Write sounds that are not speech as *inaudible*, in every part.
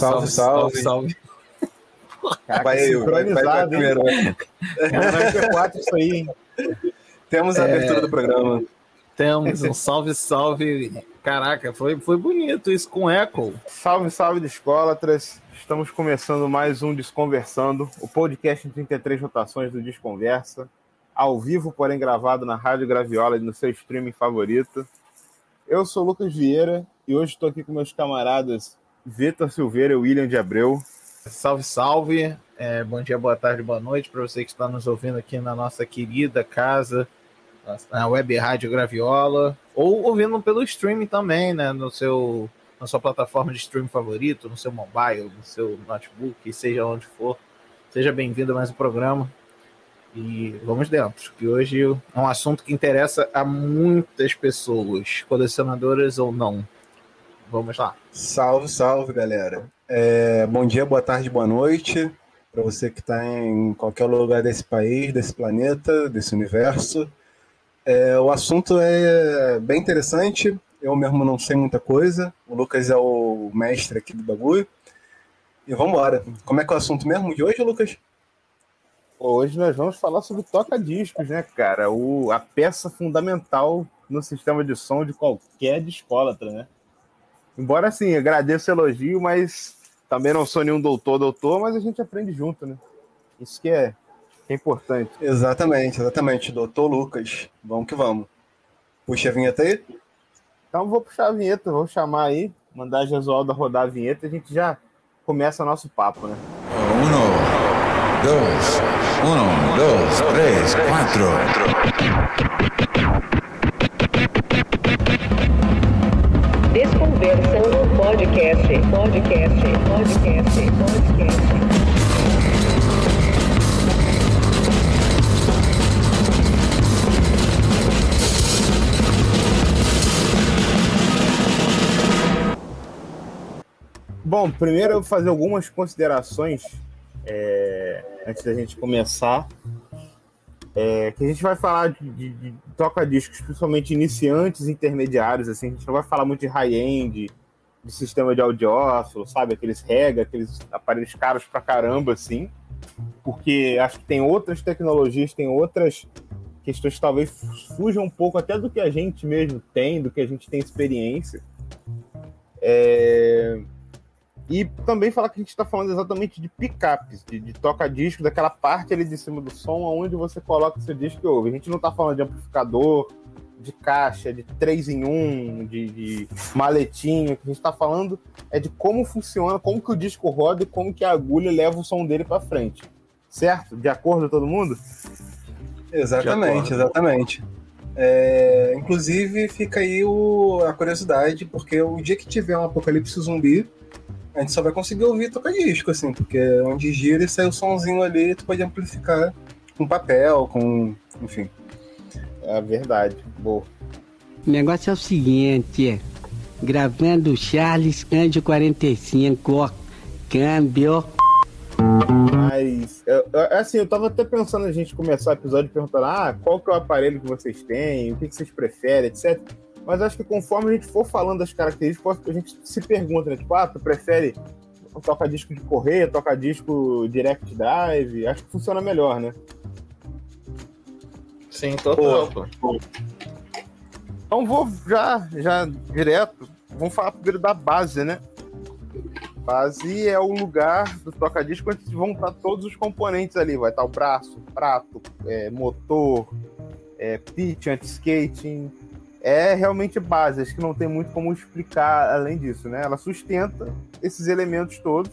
Salve, salve. salve. Caraca, vai eu, sincronizado, vai, vai hein? É isso aí, hein? Temos a é... abertura do programa. Temos um *laughs* salve, salve. Caraca, foi, foi bonito isso com eco. Salve, salve de escolatras. Estamos começando mais um Desconversando, o podcast em 33 rotações do Desconversa, ao vivo, porém gravado na Rádio Graviola e no seu streaming favorito. Eu sou o Lucas Vieira e hoje estou aqui com meus camaradas Vitor Silveira e William de Abreu. Salve, salve. É, bom dia, boa tarde, boa noite para você que está nos ouvindo aqui na nossa querida casa, na web rádio Graviola, ou ouvindo pelo streaming também, né? No seu, na sua plataforma de streaming favorito, no seu mobile, no seu notebook, seja onde for. Seja bem-vindo a mais um programa. E vamos dentro, que hoje é um assunto que interessa a muitas pessoas, colecionadoras ou não. Vamos lá. Salve, salve, galera. É, bom dia, boa tarde, boa noite para você que está em qualquer lugar desse país, desse planeta, desse universo. É, o assunto é bem interessante. Eu mesmo não sei muita coisa. O Lucas é o mestre aqui do bagulho. E vamos embora. Como é que é o assunto mesmo de hoje, Lucas? Hoje nós vamos falar sobre toca-discos, né, cara? O, a peça fundamental no sistema de som de qualquer discólatra, né? Embora, assim, agradeço o elogio, mas também não sou nenhum doutor, doutor, mas a gente aprende junto, né? Isso que é, que é importante. Exatamente, exatamente. Doutor Lucas. Vamos que vamos. Puxa a vinheta aí? Então vou puxar a vinheta, vou chamar aí, mandar a Jesualda rodar a vinheta e a gente já começa o nosso papo, né? Um, dois, um, dois, três, quatro. Desconversando podcast, podcast, podcast, podcast. Bom, primeiro eu vou fazer algumas considerações é, antes da gente começar é, que a gente vai falar de, de, de toca-discos, principalmente iniciantes intermediários, assim, a gente não vai falar muito de high-end, de sistema de audiófilo, sabe? Aqueles rega, aqueles aparelhos caros pra caramba, assim, porque acho que tem outras tecnologias, tem outras questões que talvez fujam um pouco até do que a gente mesmo tem, do que a gente tem experiência. É... E também falar que a gente está falando exatamente de picapes, de, de toca-disco, daquela parte ali de cima do som, onde você coloca o seu disco e ouve. A gente não está falando de amplificador, de caixa, de 3 em 1, de, de maletinho. O que a gente está falando é de como funciona, como que o disco roda e como que a agulha leva o som dele para frente. Certo? De acordo todo mundo? Exatamente, exatamente. É, inclusive, fica aí o, a curiosidade, porque o dia que tiver um apocalipse zumbi, a gente só vai conseguir ouvir tocar disco, assim, porque é onde gira e sai o somzinho ali, tu pode amplificar com papel, com. enfim. É verdade. Boa. O negócio é o seguinte, gravando Charles Cândido 45, ó, câmbio. Mas, eu, assim, eu tava até pensando a gente começar o episódio perguntando, ah, qual que é o aparelho que vocês têm, o que, que vocês preferem, etc. Mas acho que conforme a gente for falando das características, a gente se pergunta, né? Tipo, ah, tu prefere tocar disco de correia, tocar disco direct drive? Acho que funciona melhor, né? Sim, total. Pô, Então vou já, já direto. Vamos falar primeiro da base, né? Base é o lugar do toca-disco onde vão estar todos os componentes ali. Vai estar o braço, prato, é, motor, é, pitch, anti-skating, é realmente base, acho que não tem muito como explicar além disso, né? Ela sustenta esses elementos todos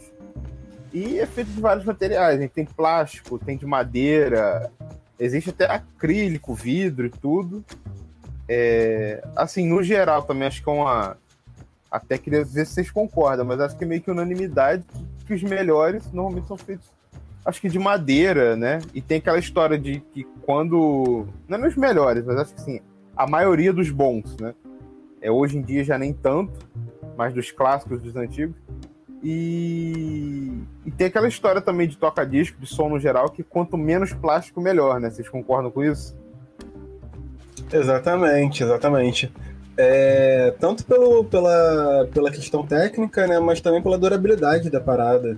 e é feito de vários materiais. Gente tem plástico, tem de madeira, existe até acrílico, vidro e tudo. É, assim, no geral também acho que é uma. Até queria ver se vocês concordam, mas acho que é meio que unanimidade que os melhores normalmente são feitos, acho que de madeira, né? E tem aquela história de que quando. Não é os melhores, mas acho que sim a maioria dos bons, né? É, hoje em dia já nem tanto, mas dos clássicos, dos antigos. E, e tem aquela história também de toca-disco, de som no geral, que quanto menos plástico, melhor, né? Vocês concordam com isso? Exatamente, exatamente. É, tanto pelo, pela, pela questão técnica, né, mas também pela durabilidade da parada.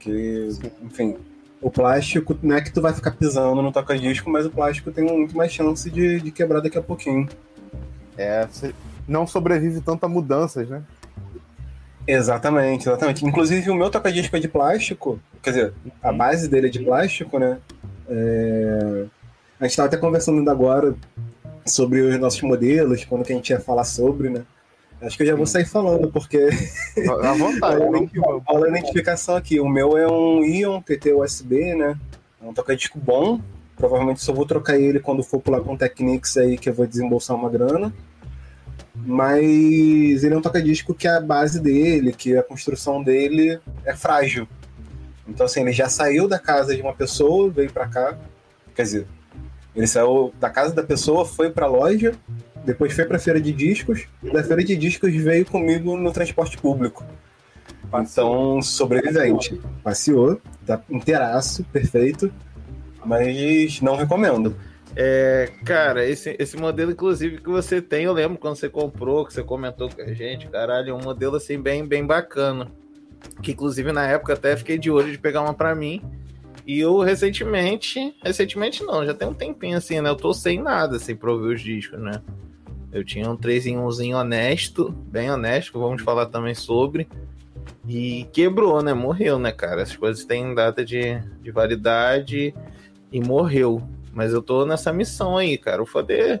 Que, enfim, o plástico não é que tu vai ficar pisando no toca-disco, mas o plástico tem muito mais chance de, de quebrar daqui a pouquinho. É, você não sobrevive tanto a mudanças, né? Exatamente, exatamente. Inclusive o meu toca-disco é de plástico, quer dizer, a base dele é de plástico, né? É, A gente estava até conversando ainda agora sobre os nossos modelos, quando que a gente ia falar sobre, né? Acho que eu já vou sair falando, porque À vontade, *laughs* vamos que vamos. Olha a identificação aqui. O meu é um Ion TT USB, né? É um toca-disco bom. Provavelmente só vou trocar ele quando for pular com o Technics aí, que eu vou desembolsar uma grana. Mas ele é um toca-disco que a base dele, que a construção dele é frágil. Então, assim, ele já saiu da casa de uma pessoa, veio pra cá. Quer dizer, ele saiu da casa da pessoa, foi pra loja, depois foi pra feira de discos, e da feira de discos veio comigo no transporte público. Então, sobrevivente. Passeou, tá inteiraço, perfeito, mas não recomendo. É, cara, esse, esse modelo, inclusive, que você tem, eu lembro quando você comprou, que você comentou com a gente, caralho, é um modelo assim bem, bem bacana. Que inclusive na época até fiquei de olho de pegar uma pra mim. E eu recentemente, recentemente não, já tem um tempinho assim, né? Eu tô sem nada, sem pra ouvir os discos, né? Eu tinha um 3 em 1zinho honesto, bem honesto, vamos falar também sobre. E quebrou, né? Morreu, né, cara? As coisas têm data de, de validade e morreu. Mas eu tô nessa missão aí, cara. O foda é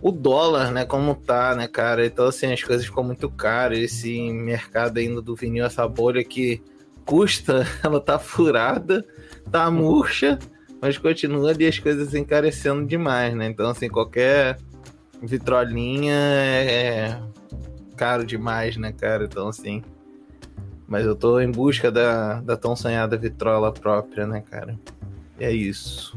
o dólar, né? Como tá, né, cara? Então, assim, as coisas ficam muito caras. Esse mercado ainda do vinil, essa bolha que custa, *laughs* ela tá furada, tá murcha, mas continua ali as coisas encarecendo demais, né? Então, assim, qualquer vitrolinha é caro demais, né, cara? Então, assim. Mas eu tô em busca da, da tão sonhada vitrola própria, né, cara? E é isso.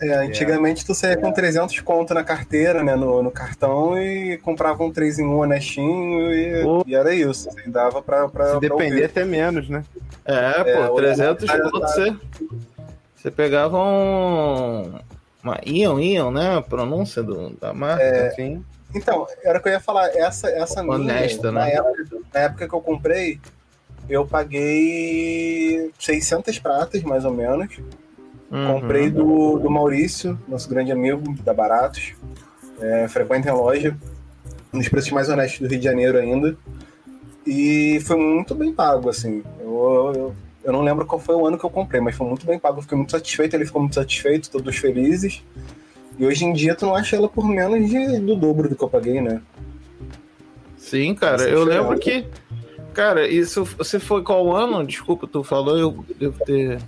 É, antigamente tu saía com 300 conto na carteira, né, no, no cartão e comprava um 3 em 1 honestinho e, e era isso. Assim, dava pra, pra, Se pra depender, ouvir. até menos, né? É, É, pô, o 300 Leonardo conto você, você pegava um. Uma Ion, Ion, né? A pronúncia do, da marca. É, Sim. Então, era o que eu ia falar. Essa, essa Honesta, minha, na, né? época, na época que eu comprei, eu paguei 600 pratas, mais ou menos. Uhum. Comprei do, do Maurício, nosso grande amigo da Baratos. É, frequenta em loja. Nos preços mais honestos do Rio de Janeiro ainda. E foi muito bem pago, assim. Eu, eu, eu não lembro qual foi o ano que eu comprei, mas foi muito bem pago. Eu fiquei muito satisfeito, ele ficou muito satisfeito, todos felizes. E hoje em dia tu não acha ela por menos de, do dobro do que eu paguei, né? Sim, cara, eu lembro que. Cara, isso. Você foi qual ano? Desculpa, tu falou, eu devo ter.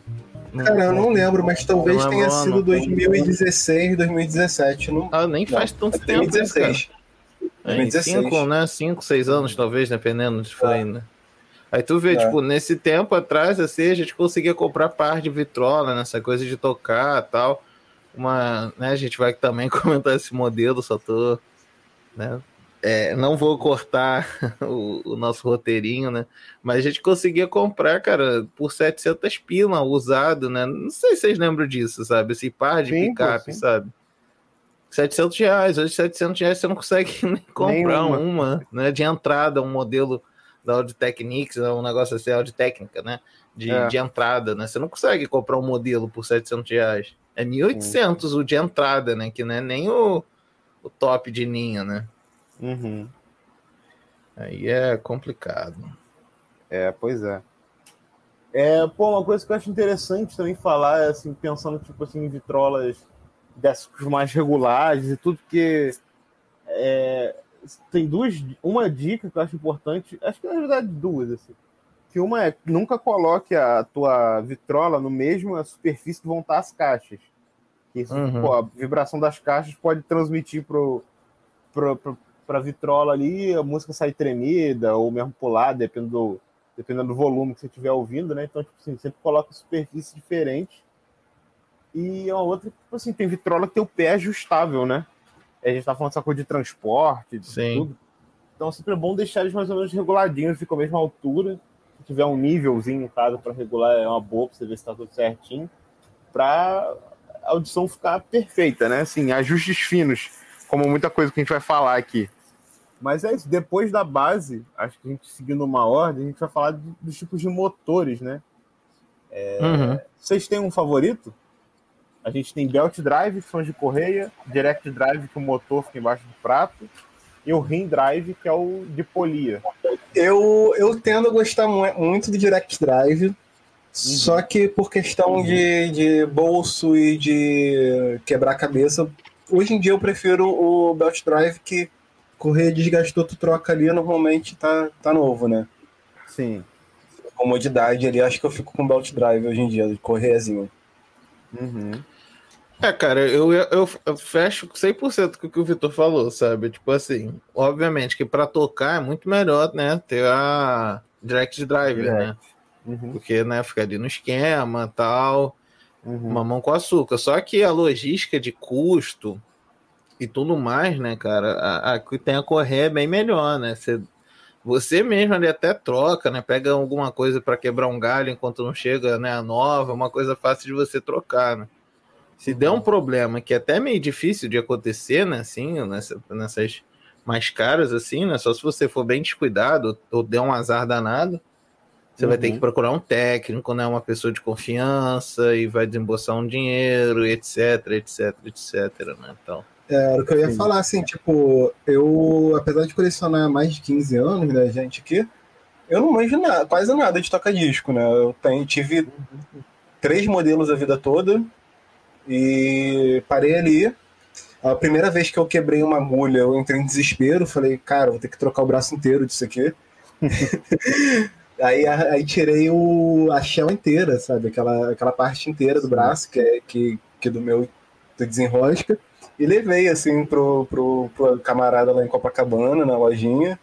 Cara, eu não lembro, mas talvez Não tenha lembro, sido não. 2016, 2017. Não, Ah, nem faz não, tanto tempo, né, cara? 2016. Em 2016. cinco, né? Cinco, seis anos, talvez, dependendo de foi, né? Aí tu vê, É. tipo, nesse tempo atrás, assim, a gente conseguia comprar par de vitrola, nessa coisa de tocar tal. Uma, né, a gente vai também *laughs* comentar esse modelo, só tô, né? É, não vou cortar *laughs* o, o nosso roteirinho, né? Mas a gente conseguia comprar, cara, por 700 pila usado, né? Não sei se vocês lembram disso, sabe? Esse par de Sim, picape, sim. sabe? 700 reais. Hoje, 700 reais você não consegue *laughs* nem comprar Nenhuma. uma, né? De entrada, um modelo da Audio Technics, um negócio assim, Audio Técnica, né? De, É. de entrada, né? Você não consegue comprar um modelo por 700 reais. É 1.800 o de entrada, né? Que não é nem o, o top de linha, né? Uhum. Aí é complicado. É, pois é. É, pô, uma coisa que eu acho interessante também falar é assim, pensando tipo assim, vitrolas dessas mais regulares e tudo, porque é, tem duas, uma dica que eu acho importante, acho que na verdade duas, assim. Que uma é nunca coloque a tua vitrola no mesmo superfície que vão estar as caixas. Que isso, Uhum. pô, a vibração das caixas pode transmitir pro, pro, pro, pra vitrola ali, a música sair tremida, ou mesmo pular, dependendo do, dependendo do volume que você estiver ouvindo, né? Então, tipo assim, sempre coloca superfície diferente. E a outra, tipo assim, tem vitrola que tem o pé ajustável, né? A gente tá falando coisa de transporte, de Sim. tudo. Então, sempre é bom deixar eles mais ou menos reguladinhos, ficam a mesma altura. Se tiver um nívelzinho em casa para regular, é uma boa pra você ver se tá tudo certinho. Pra a audição ficar perfeita, né? Assim, ajustes finos, como muita coisa que a gente vai falar aqui. Mas é isso, depois da base, acho que a gente seguindo uma ordem, a gente vai falar dos tipos de motores, né? Uhum. Vocês têm um favorito? A gente tem Belt Drive, que são os de correia, Direct Drive, que o motor fica embaixo do prato, e o Rim Drive, que é o de polia. Eu, eu tendo a gostar mu- muito do Direct Drive, só que por questão de, de bolso e de quebrar a cabeça, hoje em dia eu prefiro o Belt Drive, que correr desgastou, tu troca ali, normalmente tá, tá novo, né? Sim. Comodidade ali, acho que eu fico com Belt Drive hoje em dia, de correazinho. Uhum. É, cara, eu, eu, eu fecho 100% com o que o Vitor falou, sabe? Tipo assim, obviamente que pra tocar é muito melhor, né, ter a Direct Drive, né? Uhum. Porque, né, fica ali no esquema tal, Uhum. mamão com açúcar. Só que a logística de custo e tudo mais, né, cara, a, a que tem a correr é bem melhor, né? Você, você mesmo ali até troca, né? Pega alguma coisa para quebrar um galho enquanto não chega, né, a nova, uma coisa fácil de você trocar, né? Se der um problema que é até meio difícil de acontecer, né, assim, nessa, nessas mais caras, assim, né? Só se você for bem descuidado ou der um azar danado, você vai ter Uhum. que procurar um técnico, né? Uma pessoa de confiança e vai desembolsar um dinheiro, etc, etc, etc, né? Então, Era o que eu ia Sim. falar, assim, tipo, eu, apesar de colecionar há mais de 15 anos, né, gente, aqui, eu não manjo nada, quase nada de toca-disco, né? Eu tenho, tive três modelos a vida toda e parei ali. A primeira vez que eu quebrei uma agulha, eu entrei em desespero, falei, cara, vou ter que trocar o braço inteiro disso aqui. *laughs* aí, aí tirei o, a shell inteira, sabe? Aquela, aquela parte inteira do braço, que é que, que do meu do desenrosca. E levei, assim, pro, pro, pro camarada lá em Copacabana, na lojinha.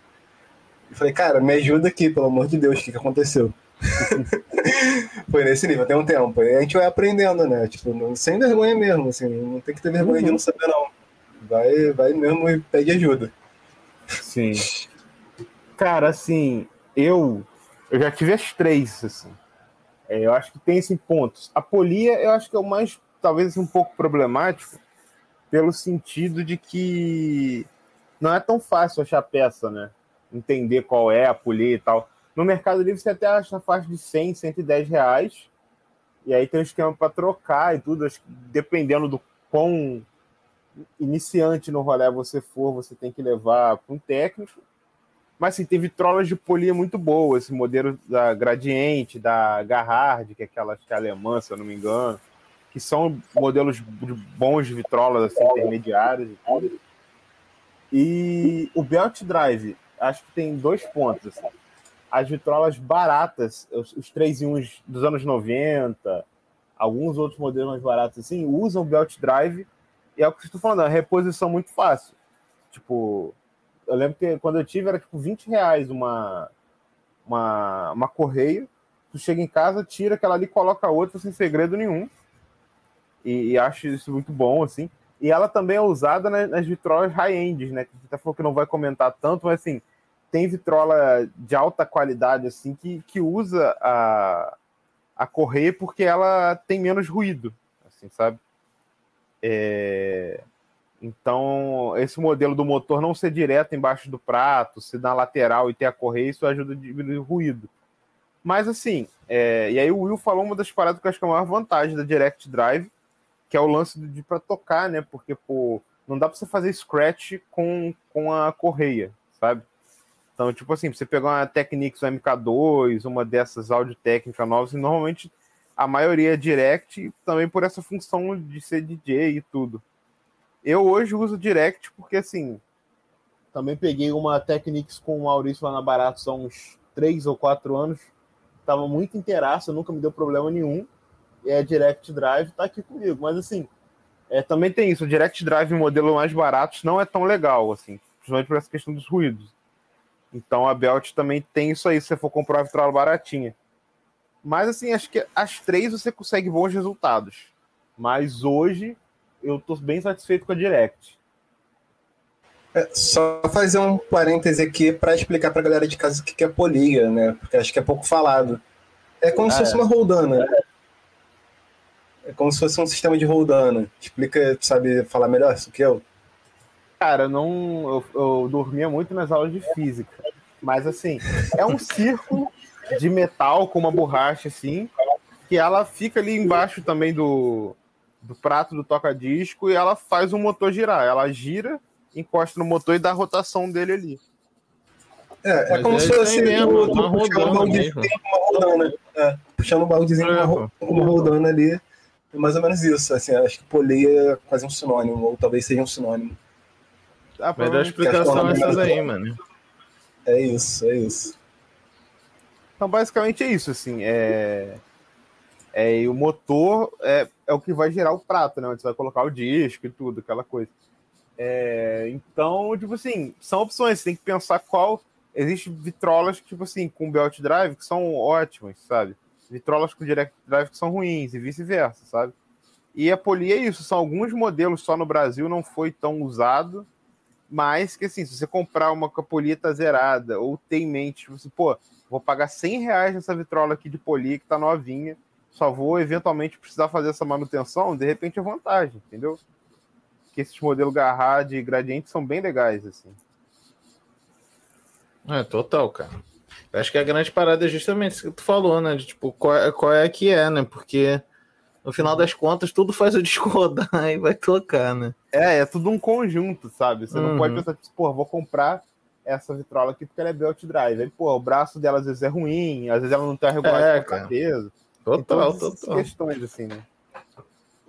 E falei, cara, me ajuda aqui, pelo amor de Deus, o que, que aconteceu? *laughs* Foi nesse nível, tem um tempo. E a gente vai aprendendo, né? Tipo, não- sem vergonha mesmo, assim, não tem que ter vergonha de não saber, não. Vai, vai mesmo e pede ajuda. Sim. Cara, assim, eu eu já tive as três, assim. É, eu acho que tem assim, pontos. A polia, eu acho que é o mais, talvez, assim, um pouco problemático, pelo sentido de que não é tão fácil achar peça, né? Entender qual é a polia e tal. No Mercado Livre você até acha na faixa de 100, 110 reais. E aí tem um esquema para trocar e tudo. Dependendo do quão iniciante no rolê você for, você tem que levar para um técnico. Mas assim, teve trolas de polia muito boas, esse modelo da Gradiente, da Garhard, que é aquela que é alemã, se eu não me engano, que são modelos de bons de vitrolas assim, intermediários e tudo. E o Belt Drive, acho que tem dois pontos. Assim. As vitrolas baratas, os, os 3 em 1 dos anos 90, alguns outros modelos mais baratos assim, usam Belt Drive e é o que eu estou falando, é uma reposição muito fácil. Tipo, eu lembro que quando eu tive era tipo 20 reais uma, uma, uma correia. Tu chega em casa, tira aquela ali, coloca outra sem segredo nenhum. E, e acho isso muito bom, assim. E ela também é usada nas, nas vitrolas high-end, né? Que a gente até falou que não vai comentar tanto, mas assim, tem vitrola de alta qualidade, assim, que, que usa a, a correia porque ela tem menos ruído, assim, sabe? É... Então, esse modelo do motor não ser direto embaixo do prato, ser na lateral e ter a correia, isso ajuda a diminuir o ruído. Mas assim, é... e aí o Will falou uma das paradas que eu acho que é a maior vantagem da Direct Drive, que é o lance de para tocar, né? Porque, pô, não dá para você fazer scratch com, com a correia, sabe? Então, tipo assim, você pegar uma Technics um MK2, uma dessas áudio técnica novas, e normalmente a maioria é direct, também por essa função de ser DJ e tudo. Eu hoje uso direct porque, assim, também peguei uma Technics com o Maurício lá na Baratos há uns 3 ou 4 anos, tava muito inteiraço, nunca me deu problema nenhum, e é Direct Drive, tá aqui comigo, mas assim, é, também tem isso, o Direct Drive modelo mais baratos não é tão legal, assim, principalmente por essa questão dos ruídos. Então a Belt também tem isso aí, se você for comprar uma vitrola baratinha. Mas assim, acho que as três você consegue bons resultados. Mas hoje eu tô bem satisfeito com a Direct. É, só fazer um parêntese aqui para explicar para a galera de casa o que é polia, né? Porque acho que é pouco falado. É como Ah, se fosse é. uma roldana. É como se fosse um sistema de roldana. Explica, sabe falar melhor isso que eu? Cara, eu não. Eu, eu dormia muito nas aulas de física. Mas assim, é um círculo de metal com uma borracha assim, que ela fica ali embaixo também do, do prato do toca-disco e ela faz o motor girar. Ela gira, encosta no motor e dá a rotação dele ali. É, é como é se fosse mesmo, tu- tu uma puxando um baldezinho uma rodana. É, puxando um baldezinho uma, com uma rodana ali. É mais ou menos isso. Assim, acho que poleia é quase um sinônimo, ou talvez seja um sinônimo. Ah, Vai dar provavelmente- explicação essas aí, mano. É isso, é isso. Então, basicamente é isso, assim. É, é, e o motor é, é o que vai gerar o prato, né? Onde você vai colocar o disco e tudo, aquela coisa. É, então, tipo assim, são opções. Você tem que pensar qual. Existem vitrolas, tipo assim, com belt drive que são ótimas, sabe? Vitrolas com direct drive que são ruins e vice-versa, sabe? E a Poli é isso. São alguns modelos só no Brasil, não foi tão usado. Mas que assim, se você comprar uma capolita zerada ou ter em mente, tipo assim, pô, vou pagar 100 reais nessa vitrola aqui de poli que tá novinha, só vou eventualmente precisar fazer essa manutenção, de repente é vantagem, entendeu? Que esses modelos Garra de gradiente são bem legais, assim. É, total, cara. Eu acho que a grande parada é justamente isso que tu falou, né? De, tipo, qual, é- qual é que é, né? Porque no final das contas, tudo faz o disco rodar *laughs* e vai tocar, né? É, é tudo um conjunto, sabe? Você não Uhum. pode pensar, tipo, pô, vou comprar essa vitrola aqui porque ela é belt drive. Aí, pô, o braço dela às vezes é ruim, às vezes ela não tem a É, de peso. Total, então, total. questões, assim, né?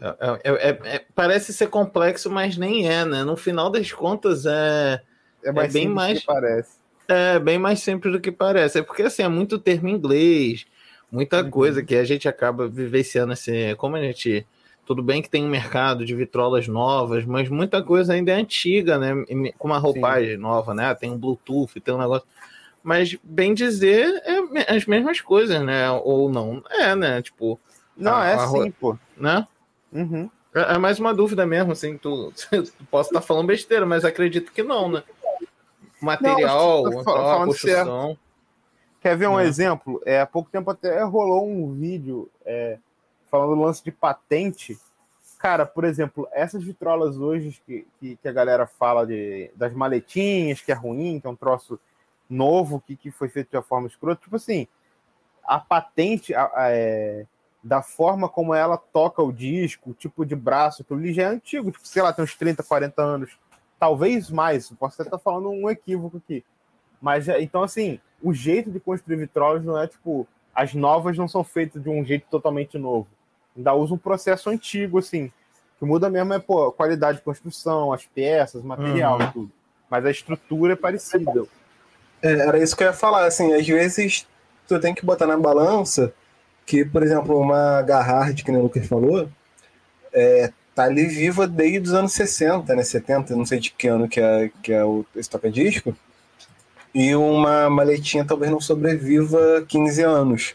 É- é- é- é- parece ser complexo, mas nem é, né? No final das contas, é, É, mais bem simples mais- que parece. é bem mais simples do que parece. É porque, assim, é muito termo em inglês, muita Uhum. coisa que a gente acaba vivenciando, assim, como a gente... Tudo bem que tem um mercado de vitrolas novas, mas muita coisa ainda é antiga, né? Com uma roupagem nova, né? Tem um Bluetooth, tem um negócio... Mas, bem dizer, é as mesmas coisas, né? Ou não. É, né? Tipo, Não, A- é a sim, pô. né? Uhum. É é mais uma dúvida mesmo, assim, tu, tu *laughs* posso estar falando besteira, mas acredito que não, né? Material, Não, tal, a falando construção. Quer ver um Né? exemplo? É, há pouco tempo até rolou um vídeo é, falando do lance de patente. Cara, por exemplo, essas vitrolas hoje que, que, que a galera fala de, das maletinhas, que é ruim, que é um troço novo, que, que foi feito de uma forma escrota. Tipo assim, a patente a- a- é, da forma como ela toca o disco, o tipo de braço, aquilo ali já é antigo, tipo, sei lá, tem uns 30, 40 anos. Talvez mais, posso até estar falando um equívoco aqui. Mas é- então, assim, o jeito de construir vitrolas não é tipo. As novas não são feitas de um jeito totalmente novo. Ainda usa um processo antigo, assim. O que muda mesmo é pô, a qualidade de construção, as peças, material Uhum. e tudo. Mas a estrutura é parecida. É, era isso que eu ia falar, assim, às vezes tu tem que botar na balança que, por exemplo, uma Garrard, que nem o Lucas falou, é, tá ali viva desde os anos 60, né, 70, não sei de que ano que é, que é o, esse toca-disco, e uma maletinha talvez não sobreviva 15 anos.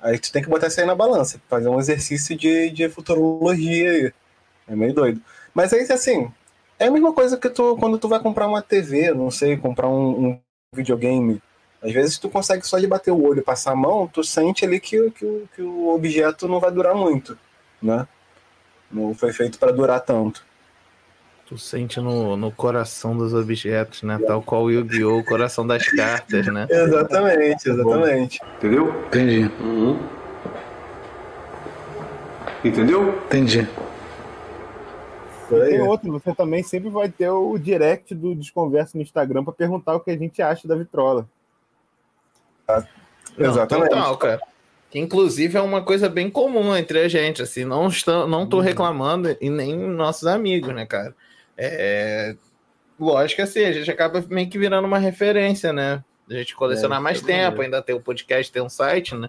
Aí tu tem que botar isso aí na balança, fazer um exercício de, de futurologia aí. É meio doido. Mas aí, assim, é a mesma coisa que tu, quando tu vai comprar uma TV, não sei, comprar um, um videogame. Às vezes tu consegue só de bater o olho e passar a mão, tu sente ali que, que, o- que o objeto não vai durar muito, né? Não foi feito para durar tanto. Tu sente no, no coração dos objetos, né? Tal qual o Yu-Gi-Oh! o coração das cartas, né? *laughs* Exatamente, exatamente. Entendeu? Entendi. Entendeu? Entendi. Tem outro, você também sempre vai ter o direct do Desconversa no Instagram para perguntar o que a gente acha da vitrola. Não, Exatamente. Total, cara. Que inclusive é uma coisa bem comum entre a gente, assim, não, estou, não tô reclamando e nem nossos amigos, né, cara? É, lógico que assim, a gente acaba meio que virando uma referência, né? A gente colecionar É, mais é tempo, ainda tem o podcast, tem um site, né?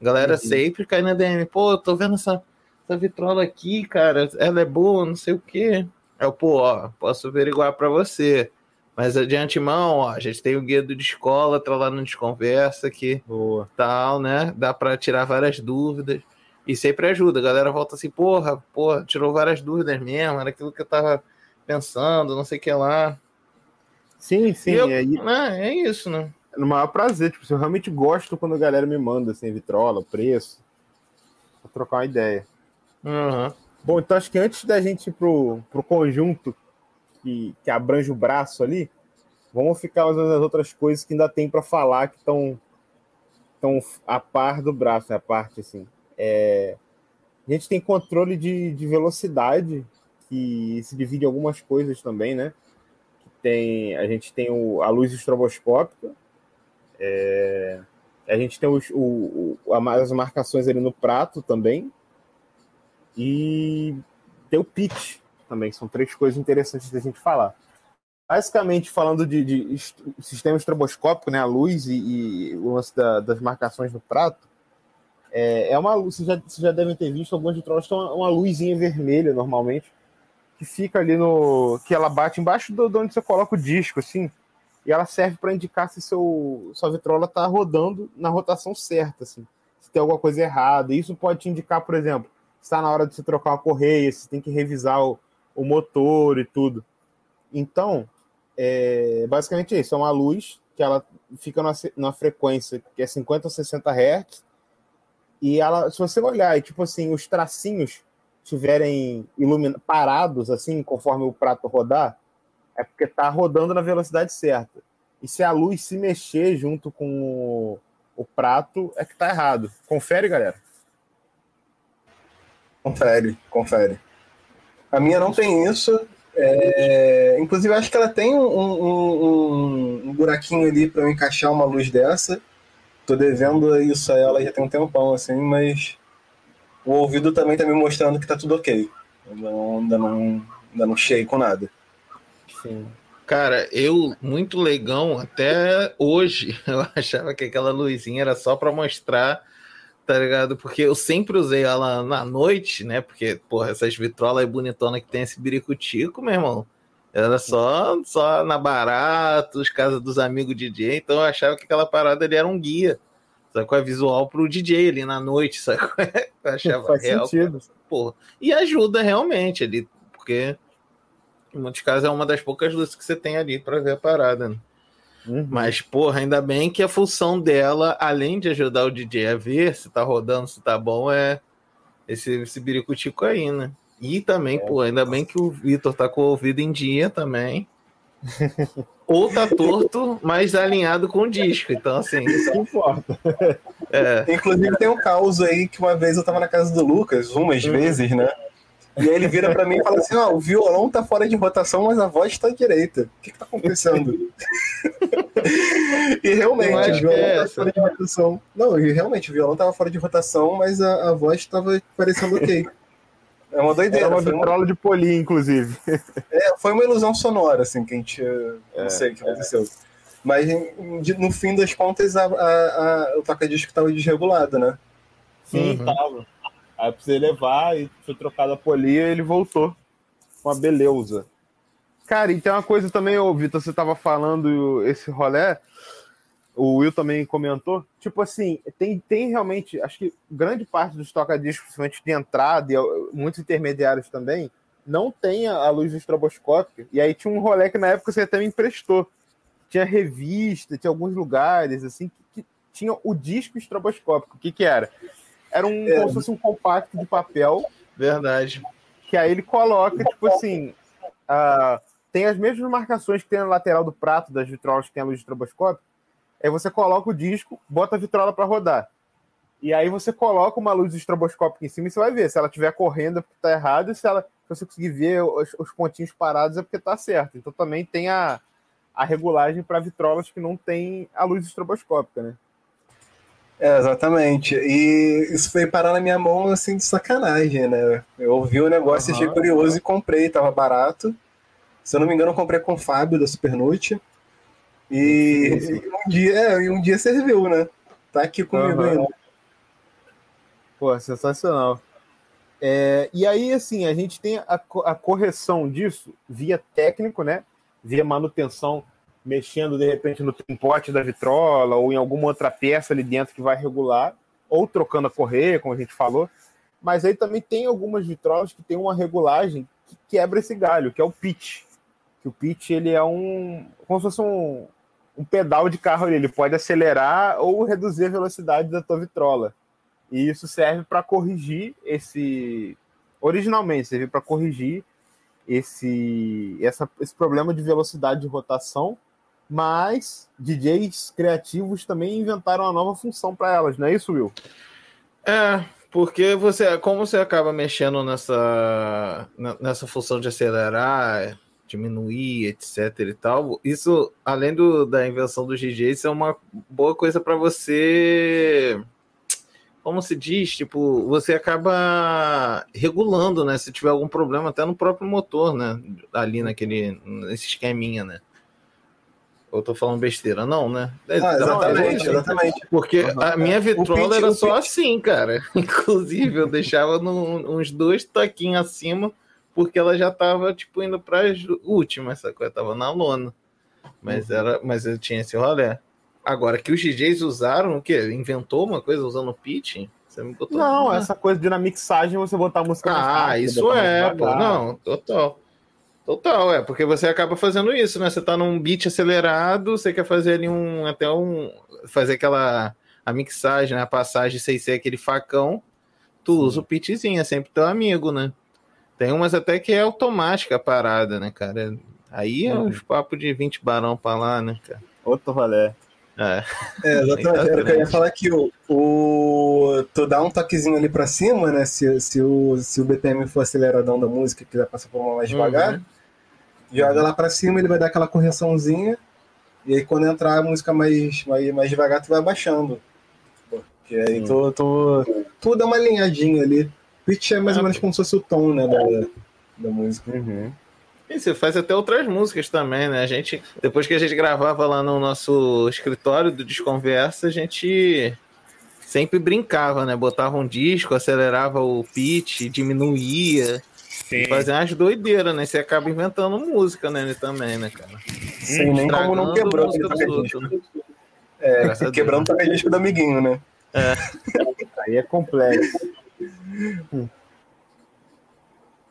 A galera Uhum. sempre cai na DM, pô, tô vendo essa, essa vitrola aqui, cara, ela é boa, não sei o quê. Eu, pô, ó, posso averiguar pra você. Mas de antemão, ó, a gente tem o guia do de escola, tá lá no Desconversa, que Boa. tal, né? Dá pra tirar várias dúvidas. E sempre ajuda. A galera volta assim, porra, porra, tirou várias dúvidas mesmo, era aquilo que eu tava pensando, não sei o que lá. Sim, sim. Eu- é, né, é isso, né? é no maior prazer. Tipo, eu realmente gosto quando a galera me manda assim, vitrola, preço, pra trocar uma ideia. Uhum. Bom, então acho que antes da gente ir pro, pro conjunto que, que abrange o braço ali, vamos ficar usando as outras coisas que ainda tem para falar que estão tão a par do braço, né? a parte assim. É, a gente tem controle de, de velocidade, que se divide algumas coisas também, né? Tem, a gente tem o, a luz estroboscópica, é, a gente tem os, o, o, as marcações ali no prato também, e tem o pitch também, são três coisas interessantes da gente falar. Basicamente, falando de, de sistema estroboscópico, né, a luz e, e o lance da, das marcações no prato, é, é uma luz, vocês já, vocês já devem ter visto, algumas vitrolas têm uma, uma luzinha vermelha normalmente, que fica ali no. que ela bate embaixo do, de onde você coloca o disco, assim, e ela serve para indicar se seu, sua vitrola está rodando na rotação certa, assim, se tem alguma coisa errada. Isso pode te indicar, por exemplo, está na hora de você trocar uma correia, se tem que revisar o, o motor e tudo. Então, é, basicamente é isso: é uma luz que ela fica numa frequência que é 50 ou 60 Hz e ela, se você olhar e tipo assim, os tracinhos estiverem parados assim, conforme o prato rodar, é porque está rodando na velocidade certa. E se a luz se mexer junto com o, o prato, é que está errado. Confere, galera. Confere, confere. A minha não tem isso. É... Inclusive, acho que ela tem um, um, um, um buraquinho ali para eu encaixar uma luz dessa tô devendo isso a ela já tem um tempão, assim, mas o ouvido também tá me mostrando que tá tudo ok. Ainda não, ainda não, ainda não cheio com nada. Sim. Cara, eu, muito legal, até hoje, *laughs* eu achava que aquela luzinha era só para mostrar, tá ligado? Porque eu sempre usei ela na noite, né? Porque, porra, essas vitrolas bonitonas que tem esse biricutico, meu irmão. Era só, só na Baratos, casa dos amigos DJ, então eu achava que aquela parada ali era um guia. Sabe qual é visual pro DJ ali na noite, sabe? Eu achava Faz real. Sentido. Porra. E ajuda realmente ali, porque em muitos casos é uma das poucas luzes que você tem ali para ver a parada. Né? Uhum. Mas, porra, ainda bem que a função dela, além de ajudar o DJ a ver se tá rodando, se tá bom, é esse, esse biricutico aí, né? E também, é. pô, ainda bem que o Vitor tá com o ouvido em dia também. Ou tá torto, mas alinhado com o disco. Então, assim. Isso que importa. É. Inclusive, tem um caos aí que uma vez eu tava na casa do Lucas, umas uhum. vezes, né? E aí ele vira para mim e fala assim: Ó, oh, o violão tá fora de rotação, mas a voz tá direita. O que, que tá acontecendo? e realmente, o violão é tá fora de rotação. Não, e realmente, o violão tava fora de rotação, mas a, a voz tava parecendo ok. É uma doideira. Era uma vitrola uma... de poli, inclusive. *laughs* É, foi uma ilusão sonora, assim, que a gente. É, não sei o que aconteceu. É. Mas no fim das contas, a, a, a o toca-disco estava desregulado, né? Sim, uhum. tava. Aí precisei levar e foi trocado a polia e ele voltou. Uma beleza. Cara, e tem uma coisa também, ô Vitor, você tava falando esse rolé o Will também comentou, tipo assim, tem, tem realmente, acho que grande parte dos toca-discos, principalmente de entrada e muitos intermediários também, não tem a luz estroboscópica. E aí tinha um rolê que na época você até me emprestou. Tinha revista, tinha alguns lugares, assim, que, que tinha o disco estroboscópico. O que que era? Era um, é. como se fosse um compacto de papel. Verdade. Que aí ele coloca, tipo assim, uh, tem as mesmas marcações que tem na lateral do prato das vitrolas que tem a luz estroboscópica, Aí você coloca o disco, bota a vitrola para rodar. E aí você coloca uma luz estroboscópica em cima e você vai ver se ela estiver correndo é porque está errado e se, ela, se você conseguir ver os, os pontinhos parados é porque está certo. Então também tem a, a regulagem para vitrolas que não tem a luz estroboscópica, né? É, exatamente. E isso foi parar na minha mão assim de sacanagem, né? Eu ouvi o negócio, uhum. achei curioso e comprei, tava barato. Se eu não me engano, eu comprei com o Fábio da Supernute. E, um dia, é, um dia serviu, né? Tá aqui comigo uhum. ainda. Pô, sensacional. É, e aí, assim, a gente tem a, a correção disso via técnico, né? Via manutenção, mexendo de repente no tempote da vitrola ou em alguma outra peça ali dentro que vai regular, ou trocando a correia, como a gente falou. Mas aí também tem algumas vitrolas que tem uma regulagem que quebra esse galho, que é o pitch. Que o pitch ele é um. como se fosse um, um pedal de carro ali, ele pode acelerar ou reduzir a velocidade da tua vitrola. E isso serve para corrigir esse. Originalmente, serve para corrigir esse, essa, esse problema de velocidade de rotação, mas DJs criativos também inventaram uma nova função para elas, não é isso, Will? É, porque você, como você acaba mexendo nessa, nessa função de acelerar, diminuir, etc e tal, isso, além do, da invenção do DJ, isso é uma boa coisa para você, como se diz, tipo, você acaba regulando, né, se tiver algum problema até no próprio motor, né, ali naquele, nesse esqueminha, né. Eu tô falando besteira, não, né? Ah, exatamente, exatamente. Porque uhum. a minha vitrola era só assim, cara. *laughs* Inclusive, eu deixava no, uns dois toquinhos acima, porque ela já tava, tipo, indo para as últimas, essa coisa tava na lona. Mas, uhum. era, mas eu tinha esse rolê. Agora, que os DJs usaram, o quê? Inventou uma coisa usando pitching? Você me botou Não, essa coisa de na mixagem você botar a música Ah, rápida, isso é, pô. Não, total. Total, é, porque você acaba fazendo isso, né? Você tá num beat acelerado, você quer fazer ali um. Até um. Fazer aquela. A mixagem, né? A passagem sem ser aquele facão. Tu usa o pitzinho, é sempre teu amigo, né? Tem umas até que é automática a parada, né, cara? Aí é uns papos de 20 barão pra lá, né, cara? Outro rolê. É, é exatamente. Eu ia falar que o, o, tu dá um toquezinho ali pra cima, né? Se, se, o, se o BPM for aceleradão da música, quiser passar por uma mais devagar, uhum. joga lá pra cima, ele vai dar aquela correçãozinha. E aí quando entrar a música mais, mais, mais devagar, tu vai abaixando. Porque aí tu, tu, tu dá uma alinhadinha ali. Pitch é mais ou menos como se fosse o tom, né? Da, da música. Uhum. E você faz até outras músicas também, né? A gente, depois que a gente gravava lá no nosso escritório do Desconversa, a gente sempre brincava, né? Botava um disco, acelerava o pitch, diminuía. Sim. Fazia umas doideiras, né? Você acaba inventando música, né? Também, né, cara? Sim, nem como não quebrou. Música né? É, quebrando também disco do amiguinho, né? É. Aí é complexo.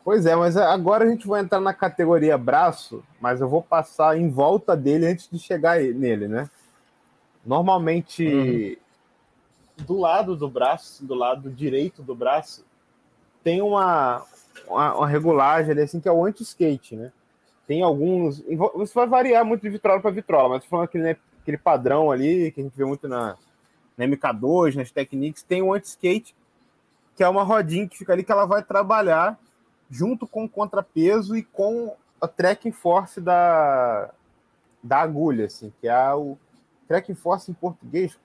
Pois é, mas agora a gente vai entrar na categoria braço, mas eu vou passar em volta dele antes de chegar nele, né? Normalmente, uhum. do lado do braço, do lado direito do braço, tem uma, uma, uma regulagem assim, que é o anti-skate, né? Tem alguns. Isso vai variar muito de vitrola para vitrola, mas falando aquele, né, aquele padrão ali que a gente vê muito na, na MK2, nas Techniques, tem o anti-skate, que é uma rodinha que fica ali que ela vai trabalhar junto com o contrapeso e com a tracking force da, da agulha, assim, que é o tracking force em português,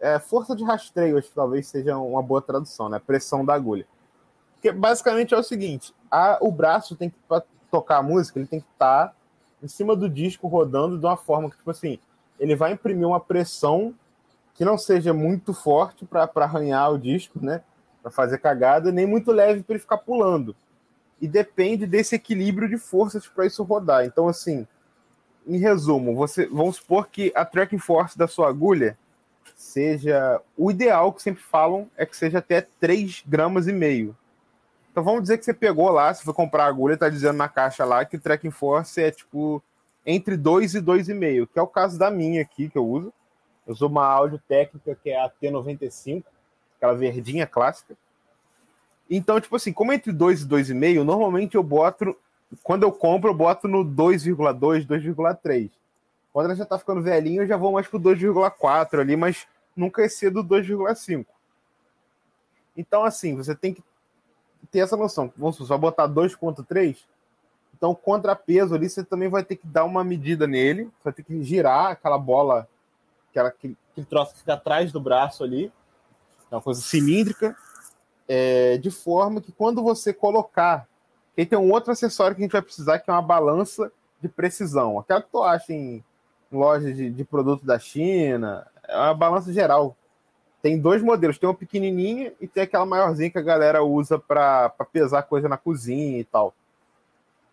é força de rastreio, acho que talvez seja uma boa tradução, né? Pressão da agulha. Que basicamente é o seguinte: a, o braço tem que para tocar a música, ele tem que estar tá em cima do disco rodando de uma forma que tipo assim, ele vai imprimir uma pressão que não seja muito forte para arranhar o disco, né? Para fazer cagada, nem muito leve para ele ficar pulando e depende desse equilíbrio de forças para isso rodar. Então, assim, em resumo, você vamos supor que a tracking force da sua agulha seja o ideal que sempre falam é que seja até 3 gramas e meio. Então vamos dizer que você pegou lá, se for comprar a agulha, está dizendo na caixa lá que o tracking force é tipo entre 2 e 2,5, que é o caso da minha aqui que eu uso. Eu uso uma áudio técnica que é a T95, aquela verdinha clássica. Então, tipo assim, como entre 2 e 2,5, normalmente eu boto. Quando eu compro, eu boto no 2,2, 2,3. Quando ela já tá ficando velhinho, eu já vou mais pro 2,4 ali, mas nunca exceda 2,5. Então, assim, você tem que ter essa noção. Vamos só botar 2,3. Então, contrapeso ali, você também vai ter que dar uma medida nele. Você vai ter que girar aquela bola, aquela, aquele, aquele troço que fica atrás do braço ali. É uma coisa cilíndrica é, de forma que quando você colocar, aí tem um outro acessório que a gente vai precisar, que é uma balança de precisão. Aquela que tu acha em lojas de, de produto da China, é uma balança geral. Tem dois modelos, tem uma pequenininha e tem aquela maiorzinha que a galera usa para pesar coisa na cozinha e tal.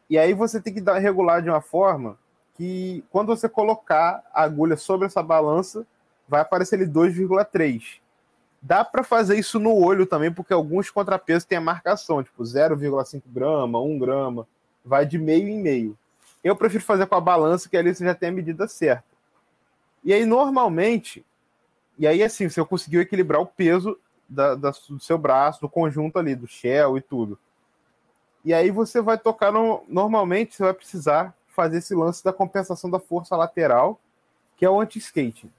E aí você tem que dar, regular de uma forma que quando você colocar a agulha sobre essa balança, vai aparecer ali 2,3. Dá para fazer isso no olho também, porque alguns contrapesos têm a marcação, tipo 0,5 grama, 1 grama, vai de meio em meio. Eu prefiro fazer com a balança, que ali você já tem a medida certa. E aí, normalmente, e aí assim, você conseguiu equilibrar o peso da, da, do seu braço, do conjunto ali, do shell e tudo. E aí você vai tocar no, normalmente você vai precisar fazer esse lance da compensação da força lateral, que é o anti-skate.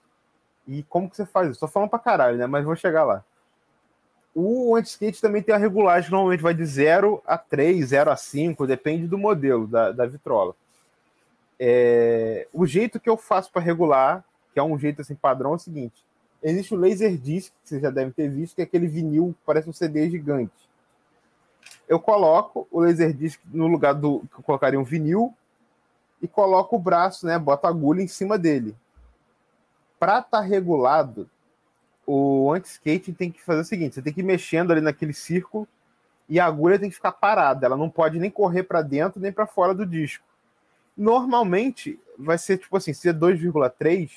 E como que você faz isso? Falando pra caralho, né? Mas vou chegar lá. O anti-skate também tem a regulagem que normalmente vai de 0 a 3, 0 a 5, depende do modelo da, da vitrola. É, o jeito que eu faço para regular, que é um jeito assim padrão, é o seguinte: existe o laser disc, que vocês já devem ter visto, que é aquele vinil que parece um CD gigante. Eu coloco o laser disc no lugar do que eu colocaria um vinil e coloco o braço, né? Boto a agulha em cima dele. Para estar tá regulado, o anti-skate tem que fazer o seguinte: você tem que ir mexendo ali naquele círculo e a agulha tem que ficar parada. Ela não pode nem correr para dentro nem para fora do disco. Normalmente vai ser tipo assim: se é 2,3,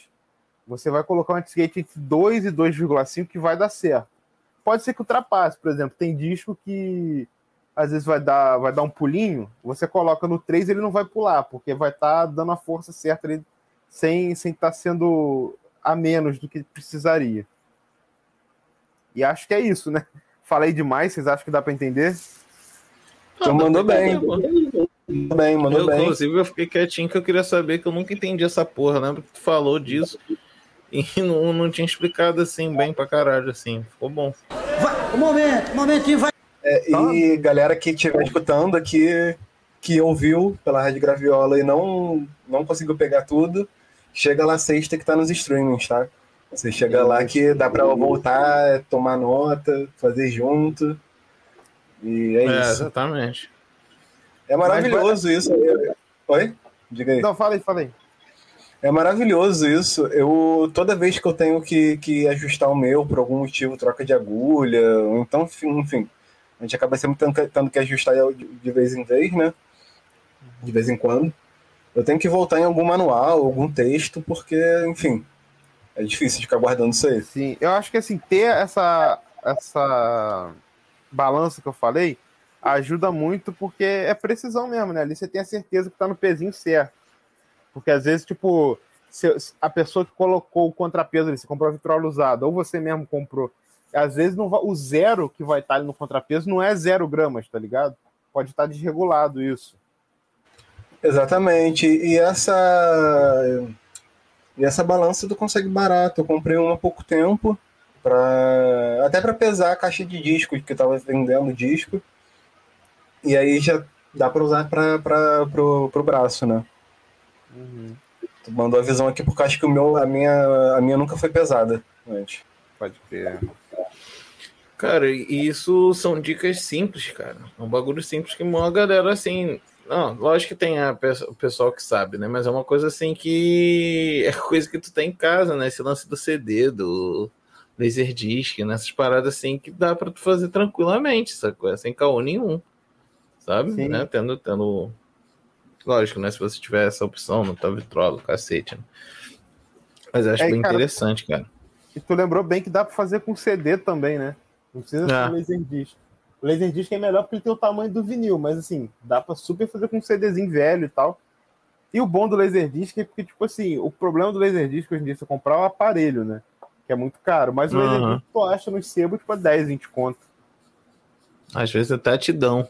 você vai colocar um anti-skate entre 2 e 2,5 que vai dar certo. Pode ser que ultrapasse, por exemplo, tem disco que às vezes vai dar, vai dar um pulinho, você coloca no 3 ele não vai pular, porque vai estar tá dando a força certa ali, sem estar sem tá sendo a menos do que precisaria. E acho que é isso, né? Falei demais, vocês acham que dá para entender? Então mandou bem. Mandou bem, mandou eu, bem. Inclusive, eu fiquei quietinho que eu queria saber que eu nunca entendi essa porra, né? Porque tu falou disso e *laughs* não, não tinha explicado assim bem pra caralho, assim. Ficou bom. Vai, um momento, um momentinho, vai. É, e galera que estiver escutando aqui, que ouviu pela Rádio Graviola e não, não conseguiu pegar tudo, chega lá sexta que tá nos streamings, tá? Você chega lá que dá pra voltar, tomar nota, fazer junto. E é, É, isso. exatamente. É maravilhoso isso. Oi? Diga aí. Não, fala aí, fala aí. É maravilhoso isso. Eu toda vez que eu tenho que, que ajustar o meu por algum motivo, troca de agulha, ou então, enfim, a gente acaba sempre tendo, que- ajustar de, de vez em vez, né? De vez em quando. Eu tenho que voltar em algum manual, algum texto, porque, enfim, é difícil ficar guardando isso aí. Sim, eu acho que assim, ter essa, essa balança que eu falei ajuda muito porque é precisão mesmo, né? Ali você tem a certeza que tá no pezinho certo. Porque às vezes, tipo, a pessoa que colocou o contrapeso ali, você comprou a vitrola usada, ou você mesmo comprou, às vezes não vai- o zero que vai estar ali no contrapeso não é zero gramas, tá ligado? Pode estar desregulado isso. Exatamente. E essa e essa balança tu consegue barato. Eu comprei uma há pouco tempo para até para pesar a caixa de disco que eu tava vendendo disco. E aí já dá para usar para pro, pro braço, né? Tu mandou a visão aqui porque eu acho que o meu a minha a minha nunca foi pesada antes. Pode ter. Cara, e isso são dicas simples, cara. É um bagulho simples que uma galera assim. Não, lógico que tem a o pessoal que sabe, né? Mas é uma coisa assim que é coisa que tu tem em casa, né? Esse lance do CD, do Laserdisc, nessas paradas assim que dá pra tu fazer tranquilamente, sacou? Sem caô nenhum, sabe? Sim. Né? Tendo, tendo. Lógico, né? Se você tiver essa opção no tua vitrola, cacete, né? Mas acho É, bem cara, interessante, cara. E tu lembrou bem que dá pra fazer com CD também, né? Não precisa É. ser Laserdisc. O Laserdisc é melhor porque ele tem o tamanho do vinil, mas assim, dá pra super fazer com um CDzinho velho e tal. E o bom do Laserdisc é porque, tipo assim, o problema do Laserdisc hoje em dia, você comprar o aparelho, né? Que é muito caro. Mas o Aham. Laserdisc tu acha no sebo, tipo, a 10, 20 conto. Às vezes até te dão,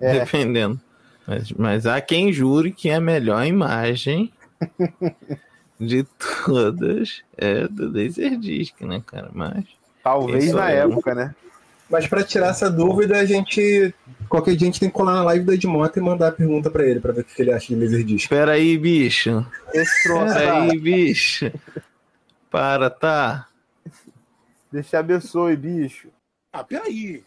É. dependendo. Mas, mas há quem jure que a melhor imagem *laughs* de todas é do Laserdisc, né, cara? Mas. Talvez na época, né? Mas para tirar essa dúvida, a gente qualquer dia a gente tem que colar na live da Edmota e mandar a pergunta para ele para ver o que ele acha de Laserdisc. Espera aí, bicho. Esse troço, Espera aí, bicho. Para, tá? Deus te abençoe, bicho. Ah, peraí.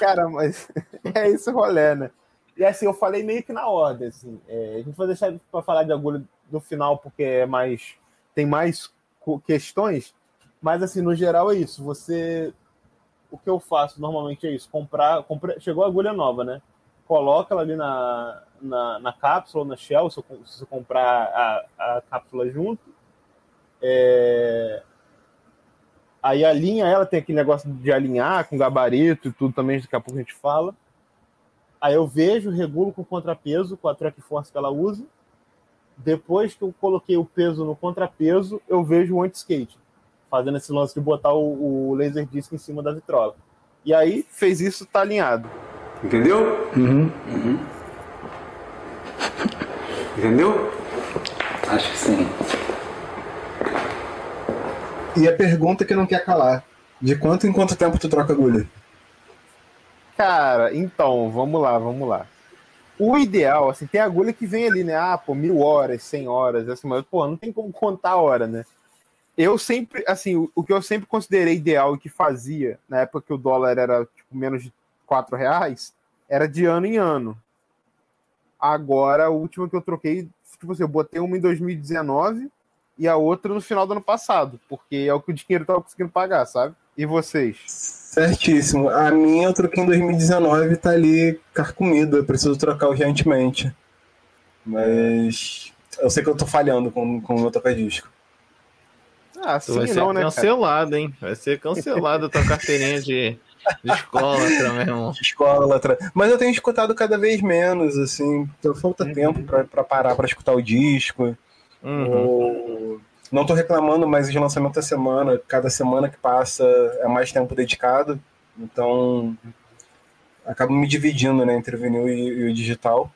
Cara, mas *laughs* é esse o rolê, né? E assim, eu falei meio que na ordem, assim. É, a gente vai deixar para falar de agulha no final, porque é mais. tem mais questões. Mas assim, no geral é isso. Você. O que eu faço normalmente é isso: comprar. compra- chegou a agulha nova, né? Coloca ela ali na, na, na cápsula, na shell, se, eu você comprar a, a cápsula junto. É, Aí alinha ela, tem aquele negócio de alinhar com gabarito e tudo também, daqui a pouco a gente fala. Aí eu vejo, regulo com contrapeso, com a track force que ela usa. Depois que eu coloquei o peso no contrapeso, eu vejo o anti-skate, fazendo esse lance de botar o, o laser disc em cima da vitrola. E aí fez isso, tá alinhado. Entendeu? Uhum. Entendeu? Acho que sim. E a pergunta que não quer calar: de quanto em quanto tempo tu troca agulha? Cara, então, vamos lá, vamos lá. O ideal, assim, tem agulha que vem ali, né? Ah, pô, mil horas, cem horas, assim, mas, pô, não tem como contar a hora, né? Eu sempre, assim, o, que eu sempre considerei ideal e que fazia, na época que o dólar era, tipo, menos de quatro reais, era de ano em ano. Agora, a última que eu troquei, tipo assim, eu botei uma em 2019 e a outra no final do ano passado, porque é o que o dinheiro tava conseguindo pagar, sabe? E vocês? Certíssimo. A minha eu troquei em 2019 tá ali carcomida, eu preciso trocar urgentemente. Mas eu sei que eu tô falhando com, com o meu toca-disco. Ah, Tu sim, vai ser não, né? cara? cancelado, hein? Vai ser cancelado a tua carteirinha de, de escola, meu irmão. de Mas eu tenho escutado cada vez menos, assim. Então falta tempo pra, pra parar pra escutar o disco. Uhum. Ou- Não tô reclamando, mas de lançamento da semana, cada semana que passa é mais tempo dedicado. Então acabo me dividindo né, entre o vinil e, e o digital.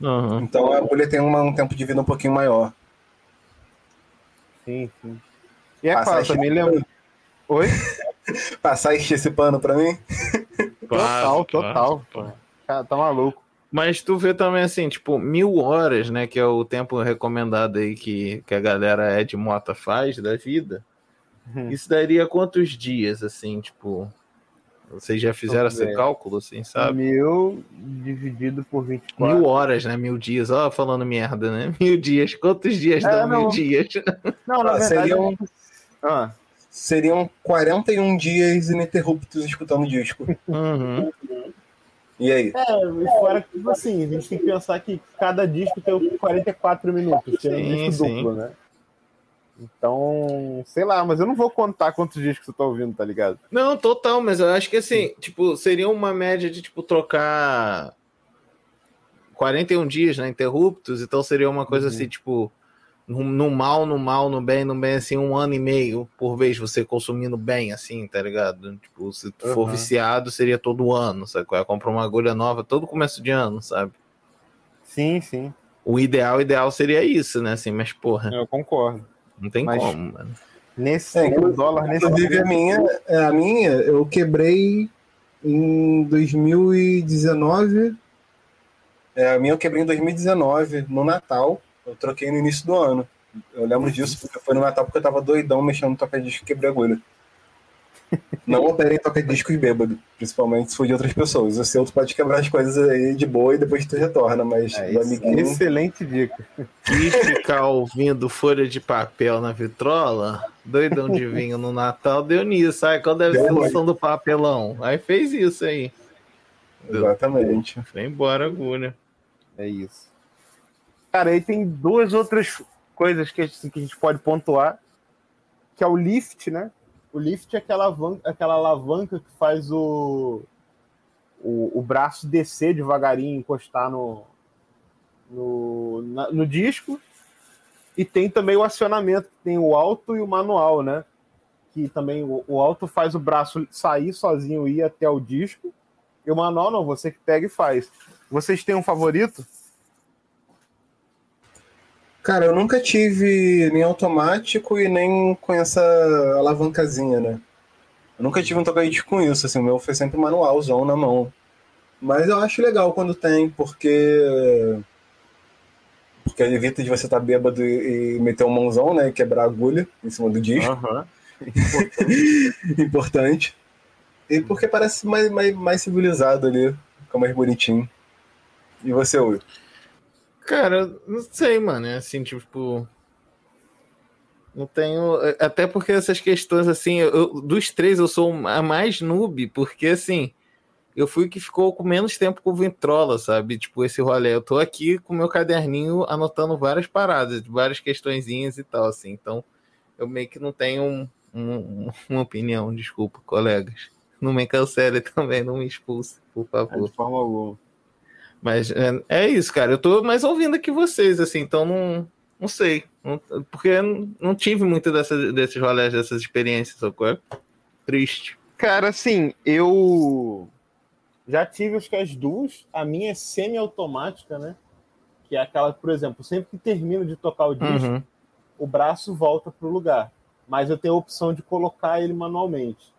Uhum. Então a agulha tem uma- um tempo de vida um pouquinho maior. Sim, sim. E é Passar esse- também lembro. Oi? *laughs* Passar esse pano pra mim? Total, total. Cara, tá maluco. Mas tu vê também assim, tipo, mil horas, né? Que é o tempo recomendado aí que, que a galera Ed Mota faz da vida. Uhum. Isso daria quantos dias, assim, tipo. Vocês já fizeram esse ver. cálculo, assim, sabe? Mil dividido por 24. Mil horas, né? Mil dias. Ó, falando merda, né? *laughs* Mil dias. Quantos dias É, dão mil não. dias? Não, na Ah, verdade. seriam- Ah, Seriam 41 dias ininterruptos escutando o disco. Uhum. E aí? é, e fora que, tipo assim, a gente tem que pensar que cada disco tem 44 minutos, que é um Sim, disco sim. duplo, né? Então, sei lá, mas eu não vou contar quantos discos você tá ouvindo, tá ligado? Não, total, mas eu acho que assim, tipo, seria uma média de, tipo, trocar 41 dias, né, interruptos, então seria uma coisa Uhum. assim, tipo, no, mal, no mal, no bem, no bem, assim, um ano e meio por vez você consumindo bem, assim, tá ligado? Tipo, se tu for Uhum. viciado, seria todo ano, sabe? é? Comprar uma agulha nova todo começo de ano, sabe? Sim, sim, O ideal, ideal seria isso, né, assim, mas porra, eu concordo. não tem Mas- como, mano. Nesse É, dólar, nesse Inclusive a minha, é, a minha eu quebrei em 2019. É, a minha eu quebrei em 2019, no Natal. Eu troquei no início do ano. Eu lembro disso porque foi no Natal porque eu tava doidão mexendo no toca-disco e quebrei a agulha. Não operem toca-discos bêbado, principalmente se for de outras pessoas. O seu tu pode quebrar as coisas aí de boa e depois tu retorna, mas É, do amiguinho. excelente dica. E ficar ouvindo folha de papel na vitrola, doidão de vinho no Natal, deu nisso. Aí qual deve Deu ser o ruim. som do papelão? Aí fez isso aí. Exatamente. Foi embora a agulha. É isso. Cara, aí tem duas outras coisas que, assim, que a gente pode pontuar, que é o lift, né? O lift é aquela alavanca, aquela alavanca que faz o, o, o braço descer devagarinho, encostar no, no, na- no disco. E tem também o acionamento, tem o alto e o manual, né? Que também o, o alto faz o braço sair sozinho e ir até o disco. E o manual não, você que pega e faz. Vocês têm um favorito? Cara, eu nunca tive nem automático e nem com essa alavancazinha, né? Eu nunca tive um toca-disco com isso, assim, o meu foi sempre manualzão na mão. Mas eu acho legal quando tem, porque. Porque evita de você estar bêbado e, e meter um mãozão, né? E quebrar a agulha em cima do disco. Aham. *laughs* Importante. E porque parece mais, mais, mais civilizado ali, fica mais bonitinho. E você, Will? Cara, não sei, mano. É assim, tipo. Não tenho. Até porque essas questões, assim, eu- dos três eu sou a mais noob, porque assim. Eu fui que ficou com menos tempo com o Ventrola, sabe? Tipo, esse rolê. Eu tô aqui com meu caderninho anotando várias paradas, várias questõezinhas e tal, assim. Então, eu meio que não tenho um- um- uma opinião, desculpa, colegas. Não me cancele também, não me expulse, por favor. De forma alguma. Mas é, é isso, cara. Eu tô mais ouvindo aqui vocês, assim, então não, não sei. Não- porque eu não, não tive muito dessa, desses rolês, dessas experiências, sacou? Triste. Cara, assim, eu. Já tive acho que as duas. A minha é semi-automática, né? Que é aquela, por exemplo, sempre que termino de tocar o disco, Uhum. o braço volta pro lugar. Mas eu tenho a opção de colocar ele manualmente.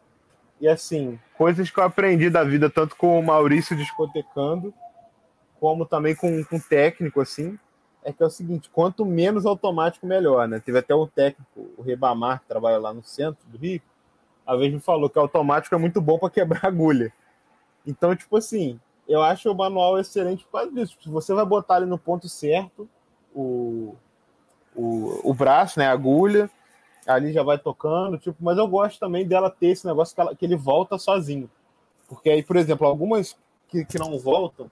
E assim, coisas que eu aprendi da vida, tanto com o Maurício discotecando, como também com, com técnico, assim, é que é o seguinte, quanto menos automático, melhor, né? Teve até um técnico, o Rebamar, que trabalha lá no centro do Rio, a vez me falou que automático é muito bom para quebrar agulha. Então, tipo assim, eu acho o manual excelente por causa disso. Se você vai botar ali no ponto certo o, o, o braço, né, a agulha, ali já vai tocando, tipo, mas eu gosto também dela ter esse negócio que, ela- que ele volta sozinho. Porque aí, por exemplo, algumas que, que não voltam,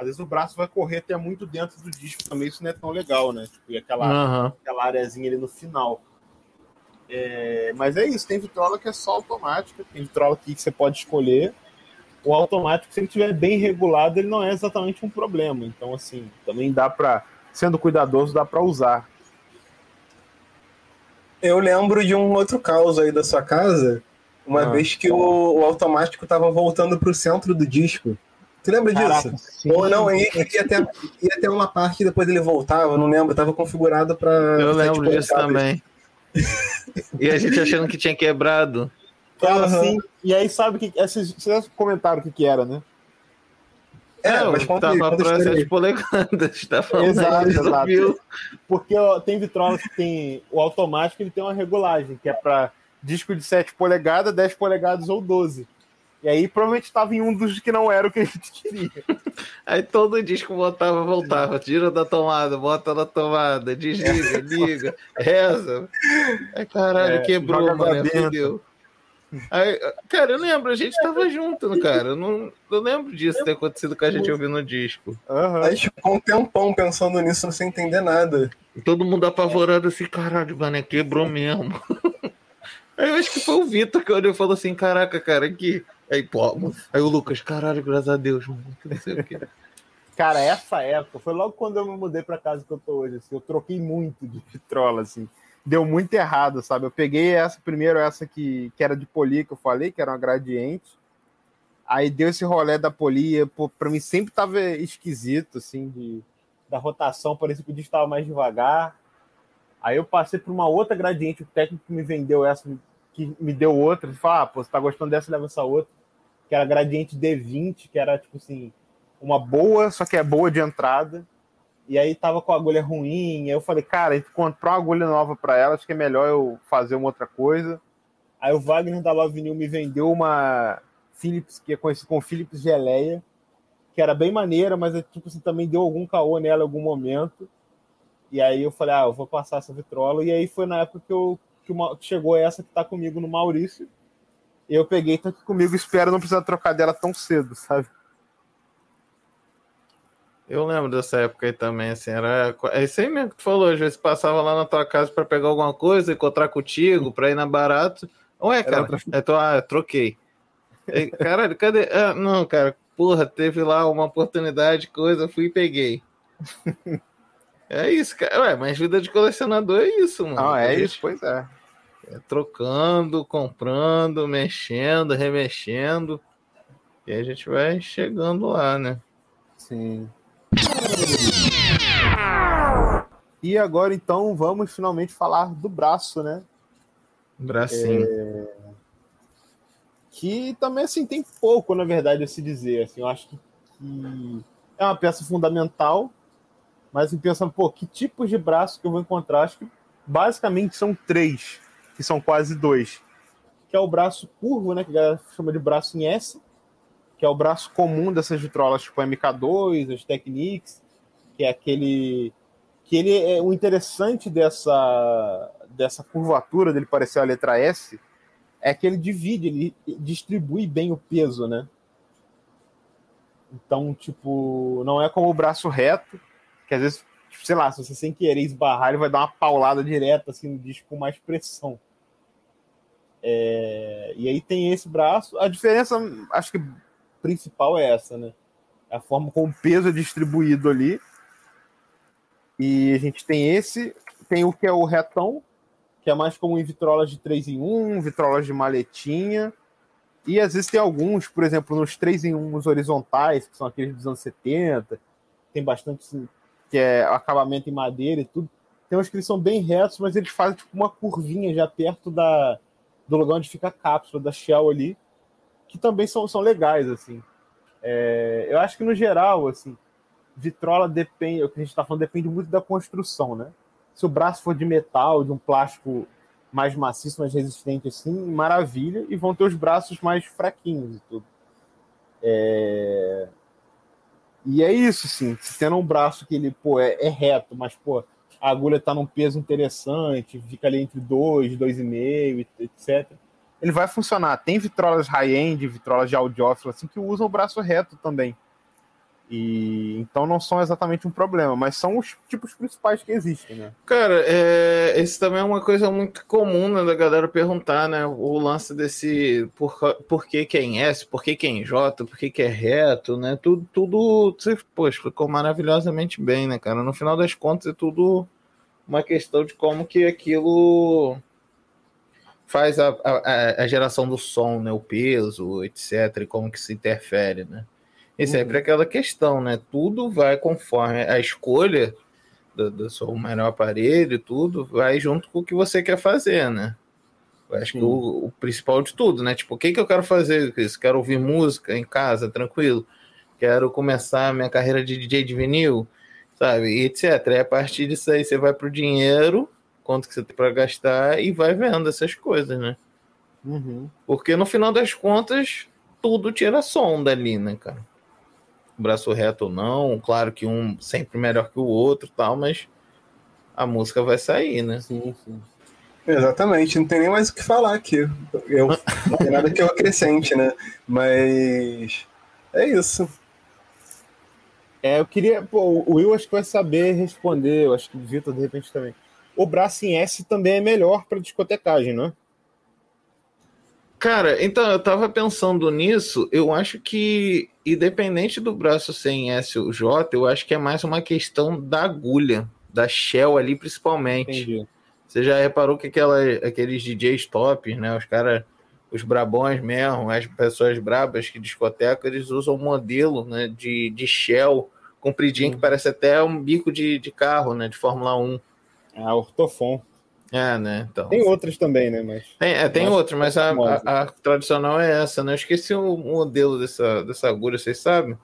às vezes o braço vai correr até muito dentro do disco também, isso não é tão legal, né? Tipo, e aquela, Aham. aquela areazinha ali no final. É, mas é isso, tem vitrola que é só automática, tem vitrola que você pode escolher. O automático, se ele estiver bem regulado, ele não é exatamente um problema. Então, assim, também dá para, sendo cuidadoso, dá para usar. Eu lembro de um outro caos aí da sua casa, uma Ah. vez que o, o automático tava voltando pro centro do disco. Tu lembra Caraca, disso? sim. Ou não, ia, ia, até, ia até uma parte e depois ele voltava, eu não lembro, tava configurado pra. Eu lembro tipo, disso também. E a gente achando que tinha quebrado. Cara, assim, e aí sabe que. Esses, vocês comentaram o que, que era, né? É, Não, mas conta tava aí. 7 polegadas. *laughs* Tá falando Exato, exato. viu? Porque ó, tem vitrolas que tem. O automático ele tem uma regulagem, que é para disco de 7 polegadas, 10 polegadas ou 12. E aí provavelmente estava em um dos que não era o que a gente queria. *laughs* Aí todo disco botava, voltava. Tira da tomada, bota na tomada, desliga, *laughs* liga, reza. Aí caralho, É, quebrou, mano, fudeu. Aí, cara, eu lembro, a gente tava junto, cara. Eu não eu lembro disso ter acontecido com a gente ouvindo o disco. Aham. A gente ficou um tempão pensando nisso sem entender nada. Todo mundo apavorado assim, caralho, mano, é quebrou mesmo. *laughs* Aí eu acho que foi o Vitor que olhou e falou assim: caraca, cara, aqui. Aí, pô, aí o Lucas, caralho, graças a Deus, mano, não sei o quê. Cara, essa época foi logo quando eu me mudei pra casa que eu tô hoje. Assim, eu troquei muito de *laughs* vitrola, assim. Deu muito errado, sabe? Eu peguei essa primeiro, essa que, que era de polia, que eu falei, que era uma gradiente. Aí deu esse rolê da polia, pô, pra mim sempre tava esquisito, assim, de, da rotação, parecia que o disco tava mais devagar. Aí eu passei por uma outra gradiente, o técnico que me vendeu essa, que me deu outra, ele falou, ah, pô, você tá gostando dessa, leva essa outra. Que era gradiente D20, que era, tipo assim, uma boa, só que é boa de entrada. E aí tava com a agulha ruim. Aí eu falei, cara, a gente comprou uma agulha nova para ela, acho que é melhor eu fazer uma outra coisa. Aí o Wagner da Love New me vendeu uma Philips, que é conhecida como Philips Geleia, que era bem maneira, mas é, tipo assim, também deu algum caô nela em algum momento. E aí eu falei, ah, eu vou passar essa vitrola. E aí foi na época que, eu, que, uma, que chegou essa que tá comigo no Maurício. Eu peguei, tá aqui comigo, espero não precisar trocar dela tão cedo, sabe? Eu lembro dessa época aí também, assim, era. É isso aí mesmo que tu falou, às vezes passava lá na tua casa pra pegar alguma coisa, encontrar contigo, pra ir na barato. Ué, cara, outra é tu, ah, troquei. Caralho, cadê? Ah, não, cara, porra, teve lá uma oportunidade, coisa, fui e peguei. *laughs* É isso, cara. Ué, mas vida de colecionador é isso, mano. Não, A é isso, pois é. É trocando, comprando, mexendo, remexendo. E a gente vai chegando lá, né? Sim. E agora então vamos finalmente falar do braço, né? Bracinho. Que também assim tem pouco, na verdade, a se dizer. Assim, eu acho que, que é uma peça fundamental, mas assim, pensando, pô, que tipos de braço que eu vou encontrar? Acho que basicamente são três, que são quase dois. Que é o braço curvo, né? Que a galera chama de braço em S, que é o braço comum dessas vitrolas, tipo a MK2, as Technics, que é aquele que ele é o interessante dessa dessa curvatura dele parecer a letra S é que ele divide, ele distribui bem o peso, né? Então, tipo, não é como o braço reto, que às vezes, tipo, sei lá, se você sem querer esbarrar, ele vai dar uma paulada direta assim no disco com mais pressão. É, E aí tem esse braço. A diferença, acho que principal é essa, né? É a forma como o peso é distribuído ali. E a gente tem esse, tem o que é o retão, que é mais como em vitrolas de 3 em 1, vitrolas de maletinha. E às vezes tem alguns, por exemplo, nos 3 em 1 horizontais, que são aqueles dos anos 70, tem bastante assim, que é acabamento em madeira e tudo. Tem uns que eles são bem retos, mas eles fazem tipo uma curvinha já perto da, do lugar onde fica a cápsula da Shell ali, que também são, são legais, assim. É, eu acho que no geral, assim, vitrola depende, o que a gente está falando depende muito da construção, né? Se o braço for de metal, de um plástico mais maciço, mais resistente, assim, maravilha, e vão ter os braços mais fraquinhos e tudo. É... E é isso, sim. Se tendo um braço que ele, pô, é, é reto, mas, pô, a agulha está num peso interessante, fica ali entre 2, 2,5, etc. Ele vai funcionar. Tem vitrolas high-end, vitrolas de audiófilo, assim, que usam o braço reto também. E então não são exatamente um problema, mas são os tipos principais que existem, né? Cara, é, esse também é uma coisa muito comum né, da galera perguntar, né? O lance desse por, por que, que é em S, por que, que é em J, por que, que é reto, né? Tudo, tudo você pô, explicou maravilhosamente bem, né, cara? No final das contas é tudo uma questão de como que aquilo faz a, a, a geração do som, né? O peso, etc., e como que se interfere, né? E sempre uhum. aquela questão, né? Tudo vai conforme a escolha do, do seu melhor aparelho, tudo vai junto com o que você quer fazer, né? Eu acho Sim. que o, o, principal de tudo, né? Tipo, o que, que eu quero fazer com isso? Quero ouvir música em casa, tranquilo. Quero começar a minha carreira de DJ de vinil, sabe? E etc. E a partir disso aí você vai pro dinheiro, quanto que você tem para gastar e vai vendo essas coisas, né? Uhum. Porque no final das contas, tudo tira som dali, né, cara? Braço reto ou não. Claro que um sempre melhor que o outro tal, mas a música vai sair, né? Sim, sim. Exatamente, não tem nem mais o que falar aqui. Eu, *laughs* não tem nada que eu acrescente, né? Mas é isso. É, eu queria. Pô, o Will acho que vai saber responder, eu acho que o Vitor de repente também. O braço em S também é melhor para discotecagem, não é? Cara, então eu tava pensando nisso, eu acho que, independente do braço sem S ou J, eu acho que é mais uma questão da agulha, da Shell ali principalmente. Entendi. Você já reparou que aquela, aqueles DJs top, né? Os caras, os brabões mesmo, as pessoas brabas que discotecam, eles usam um modelo né, de, de Shell compridinho, que parece até um bico de, de carro, né? De Fórmula 1. Ah, ortofon. É, né? Então, tem outras também, né? Mas, tem, é, tem outras, mas a, a, a, tradicional é essa, né? Eu esqueci o modelo dessa, dessa agulha, vocês sabem?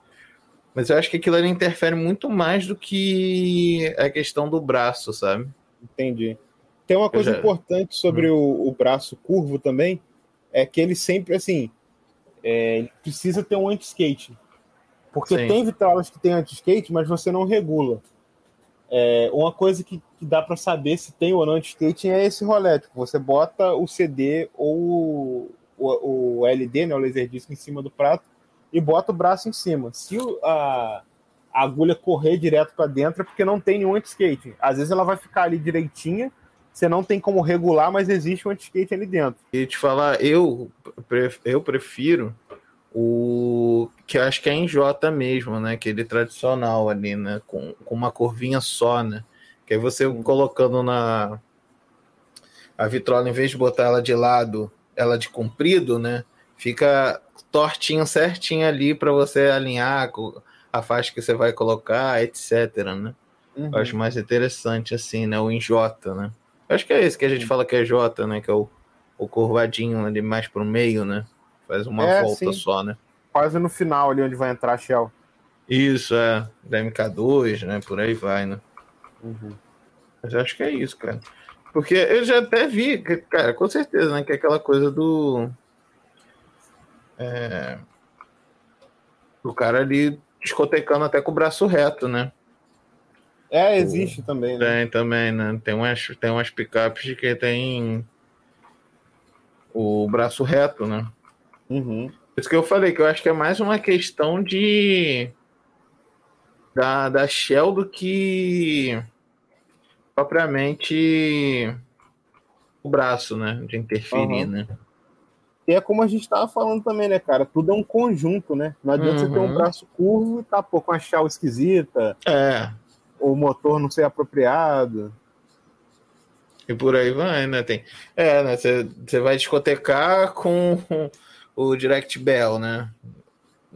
Mas eu acho que aquilo ali interfere muito mais do que a questão do braço, sabe? Entendi. Tem uma coisa já... importante sobre hum. o, o, braço curvo também, é que ele sempre, assim, é, precisa ter um anti-skate. Porque Sim. tem vitrolas que tem anti-skate, mas você não regula. É, uma coisa que, que dá para saber se tem ou não anti-skating é esse rolê. Tipo, você bota o CD ou o, o, LD, né, o Laserdisc, em cima do prato e bota o braço em cima. Se a, a agulha correr direto para dentro é porque não tem nenhum anti-skating. Às vezes ela vai ficar ali direitinha, você não tem como regular, mas existe um anti-skate ali dentro. E te falar, eu, eu prefiro o que eu acho que é em J mesmo, né? Aquele tradicional ali, né? Com, com uma curvinha só, né? Que aí você colocando na a vitrola, em vez de botar ela de lado, ela de comprido, né? Fica tortinho certinho ali para você alinhar a faixa que você vai colocar, etc, né? Uhum. Eu acho mais interessante assim, né? O em J, né? Eu acho que é esse que a gente fala que é J, né? Que é o, o curvadinho ali mais pro meio, né? Faz uma é, volta sim. só, né? Quase no final ali onde vai entrar a Shell. Isso, é. Da MK2, né? Por aí vai, né? Uhum. Mas acho que é isso, cara. Porque eu já até vi, cara, com certeza, né? Que é aquela coisa do. É, o cara ali discotecando até com o braço reto, né? É, existe o, também, né? Tem também, né? Tem umas, tem umas picapes que tem o braço reto, né? Uhum. Isso que eu falei, que eu acho que é mais uma questão de. da, da Shell do que propriamente o braço, né? De interferir, uhum. né? E é como a gente estava falando também, né, cara? Tudo é um conjunto, né? Não adianta uhum. você ter um uhum. braço curvo e tá pô, com a shell esquisita. É. O motor não ser apropriado. E por aí vai, né? Tem... É, né? Você vai discotecar com o Direct Bell, né?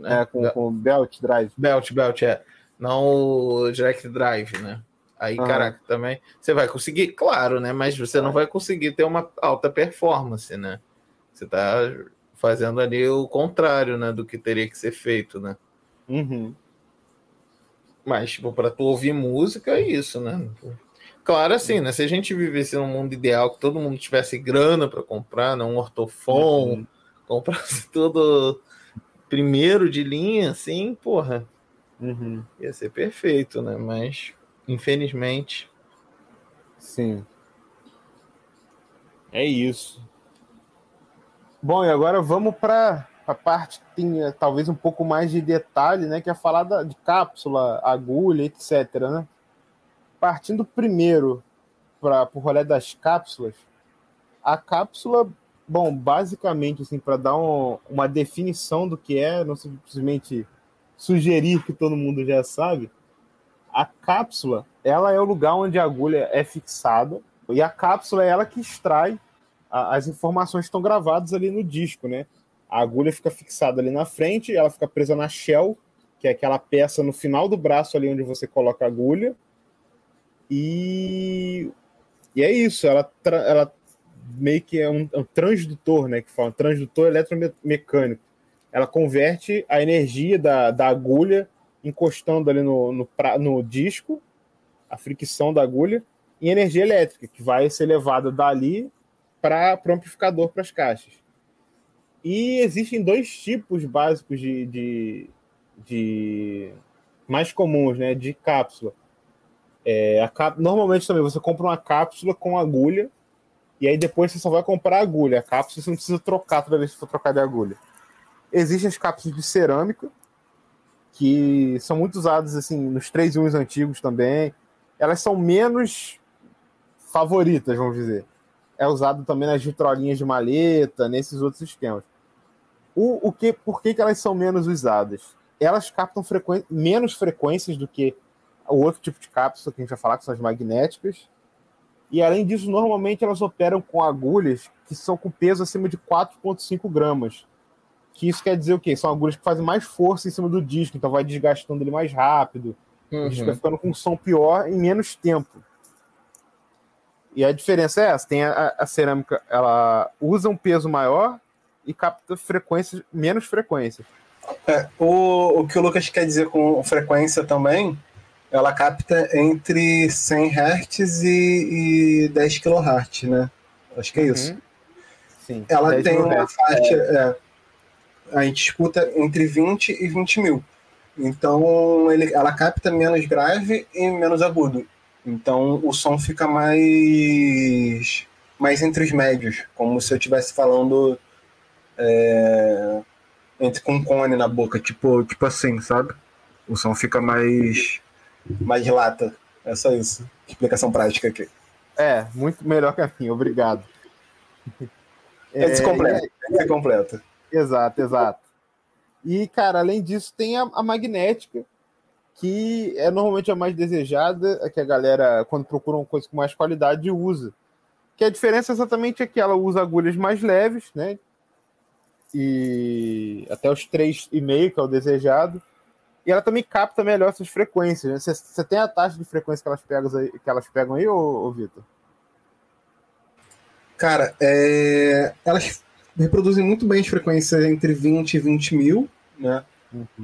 É, com, com Belt Drive. Belt, Belt, é. Não o Direct Drive, né? Aí, Aham. caraca, também. Você vai conseguir, claro, né? Mas você não vai conseguir ter uma alta performance, né? Você tá fazendo ali o contrário, né? Do que teria que ser feito, né? Uhum. Mas, tipo, pra tu ouvir música é isso, né? Claro, assim, né? Se a gente vivesse num mundo ideal, que todo mundo tivesse grana pra comprar, né? Um ortofon, Uhum. Comprasse *laughs* tudo primeiro de linha, assim, porra, Uhum. ia ser perfeito, né? Mas, infelizmente, Sim. É isso. Bom, e agora vamos para a parte que tem eh, talvez um pouco mais de detalhe, né? Que é falar da, de cápsula, agulha, etc. Né? Partindo primeiro para o rolê das cápsulas, a cápsula, bom, basicamente, assim, para dar um- uma definição do que é, não simplesmente sugerir que todo mundo já sabe, a cápsula, ela é o lugar onde a agulha é fixada e a cápsula é ela que extrai a- as informações que estão gravadas ali no disco, né? A agulha fica fixada ali na frente, ela fica presa na shell, que é aquela peça no final do braço ali onde você coloca a agulha. E, e é isso, ela, ela meio que é um, é um transdutor, né? Que fala, um transdutor eletromecânico. Ela converte a energia da, da agulha encostando ali no, no, no disco, a fricção da agulha, em energia elétrica, que vai ser levada dali para o amplificador para as caixas. E existem dois tipos básicos de, de, de- mais comuns, né, de cápsula. É, a Normalmente também você compra uma cápsula com agulha e aí depois você só vai comprar agulha. A cápsula você não precisa trocar toda vez que for trocar de agulha. Existem as cápsulas de cerâmica que são muito usadas assim nos 3 1 antigos também. Elas são menos favoritas, vamos dizer. É usado também nas vitrolinhas de maleta, nesses outros esquemas. O, o que, por que, que elas são menos usadas? Elas captam frequen- menos frequências do que o outro tipo de cápsula que a gente vai falar, que são as magnéticas. E além disso, normalmente elas operam com agulhas que são com peso acima de 4,5 gramas. Que isso quer dizer o quê? São agulhas que fazem mais força em cima do disco, então vai desgastando ele mais rápido. O disco vai ficando com um som pior em menos tempo. E a diferença é essa: tem a, a cerâmica, ela usa um peso maior e capta frequências, menos frequência. É, o, o que o Lucas quer dizer com frequência também, ela capta entre 100 Hz e, e 10 kHz, né? Acho que é isso. Sim. Ela 10 tem uma hertz. faixa. é, a gente escuta entre 20 e 20 mil. Então ele, ela capta menos grave e menos agudo. Então o som fica mais mais entre os médios, como se eu estivesse falando é, entre com um cone na boca, tipo, tipo assim, sabe? O som fica mais mais lata. É só isso. Explicação prática aqui. É, muito melhor que a minha, obrigado. *laughs* É, descompleto. É descompleto. Exato, exato. E, cara, além disso, tem a, a magnética, que é normalmente a mais desejada, a que a galera, quando procura uma coisa com mais qualidade, usa. Que a diferença exatamente é que ela usa agulhas mais leves, né? E até os 3,5, que é o desejado. E ela também capta melhor essas frequências. Né? Você, você tem a taxa de frequência que elas pegam aí, que elas pegam aí ô, ô Vitor? Cara, é, elas reproduzem muito bem as frequências entre 20 e 20 mil, né?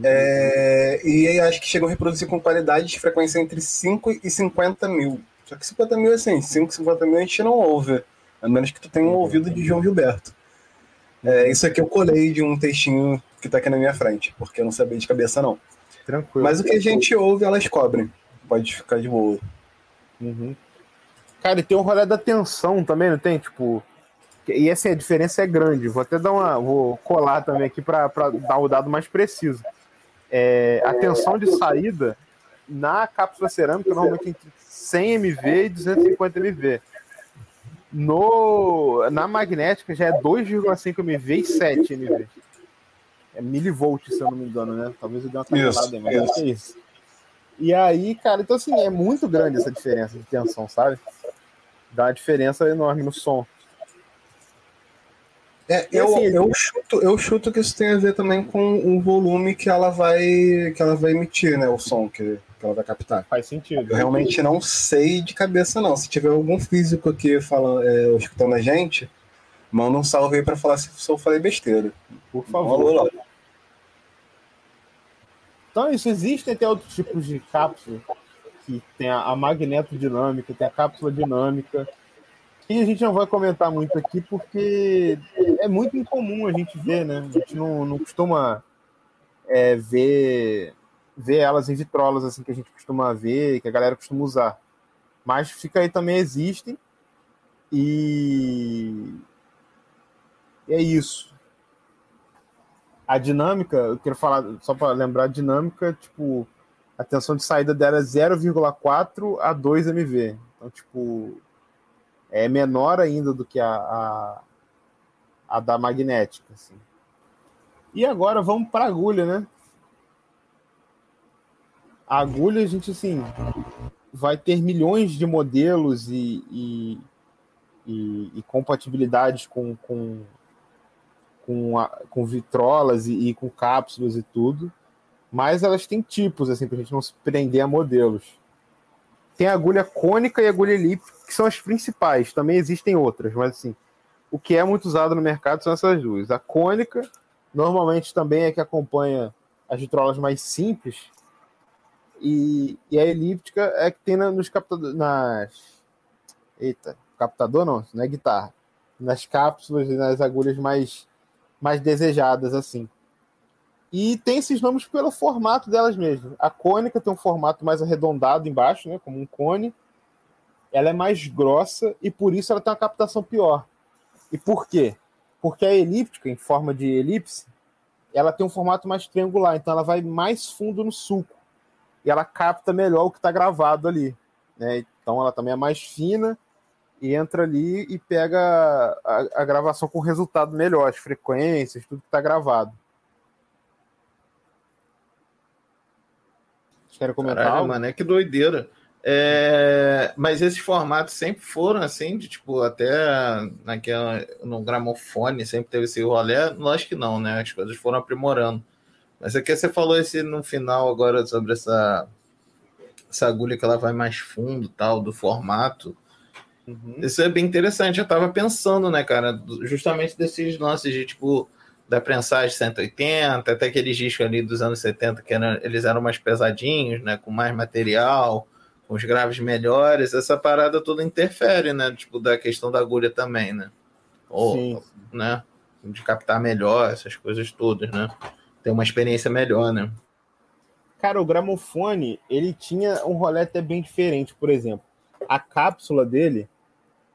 É, e aí acho que chegam a reproduzir com qualidade de frequência entre 5 e 50 mil. Só que 50 mil, assim, 5, 50 mil a gente não ouve. A menos que tu tenha um ouvido de João Gilberto. É, isso aqui eu colei de um textinho que tá aqui na minha frente, porque eu não sabia de cabeça, não. Tranquilo. Mas o que a gente ouve, elas cobrem. Pode ficar de boa. Uhum. Cara, e tem um rolê da tensão também, não tem? Tipo. E assim, a diferença é grande. Vou até dar uma. Vou colar também aqui para dar o dado mais preciso. É, a tensão de saída na cápsula cerâmica normalmente entre 100 MV e 250 MV. No, na magnética já é 2,5 MV e 7 MV. É milivolts, se eu não me engano, né? Talvez eu dê uma Isso, calculada, mas que é isso. E aí, cara, então assim, é muito grande essa diferença de tensão, sabe? Dá uma diferença enorme no som. É, eu, assim, eu, chuto, eu chuto que isso tem a ver também com o volume que ela vai, que ela vai emitir, né? O som que, que ela vai captar. Faz sentido. Eu realmente não sei de cabeça, não. Se tiver algum físico aqui falando, é, escutando a gente, manda um salve aí pra falar se eu falei besteira. Por favor. alô lá. Então, isso existem até outros tipos de cápsula, que tem a, a magnetodinâmica, tem a cápsula dinâmica, e a gente não vai comentar muito aqui porque é muito incomum a gente ver, né? A gente não, não costuma é, ver, ver elas em vitrolas assim que a gente costuma ver, que a galera costuma usar. Mas fica aí também existem e é isso. A dinâmica, eu quero falar, só para lembrar, a dinâmica, tipo, a tensão de saída dela é 0,4 a 2 MV. Então, tipo, é menor ainda do que a, a, a da magnética. Assim. E agora vamos para a agulha, né? A agulha, a gente, assim, vai ter milhões de modelos e, e, e, e compatibilidades com, com, com, a- com vitrolas e, e com cápsulas e tudo, mas elas têm tipos, assim, pra gente não se prender a modelos. Tem a agulha cônica e a agulha elíptica, que são as principais. Também existem outras, mas assim, o que é muito usado no mercado são essas duas. A cônica, normalmente também é que acompanha as vitrolas mais simples, e, e a elíptica é que tem na- nos captadores, nas... Eita, captador não, não é guitarra. Nas cápsulas e nas agulhas mais, mais desejadas, assim. E tem esses nomes pelo formato delas mesmas. A cônica tem um formato mais arredondado embaixo, né, como um cone. Ela é mais grossa e por isso ela tem uma captação pior. E por quê? Porque a elíptica, em forma de elipse, ela tem um formato mais triangular, então ela vai mais fundo no sulco. E ela capta melhor o que está gravado ali. Né? Então ela também é mais fina entra ali e pega a, a gravação com resultado melhor, as frequências, tudo que está gravado. Vocês querem comentar Caralho, mano, é que doideira. É, Mas esses formatos sempre foram assim, de tipo, até naquela, no gramofone sempre teve esse rolê. Lógico que não, né? As coisas foram aprimorando. Mas é que você falou esse no final agora sobre essa, essa agulha que ela vai mais fundo, tal, do formato. Uhum. Isso é bem interessante. Eu tava pensando, né, cara, justamente desses lances de tipo da prensagem 180, até aqueles discos ali dos anos 70 que eram, eles eram mais pesadinhos, né, com mais material, com os graves melhores. Essa parada toda interfere, né, tipo da questão da agulha também, né? Ou, Sim. né, de captar melhor essas coisas todas, né? Ter uma experiência melhor, né? Cara, o gramofone, ele tinha um rolê até bem diferente, por exemplo. A cápsula dele,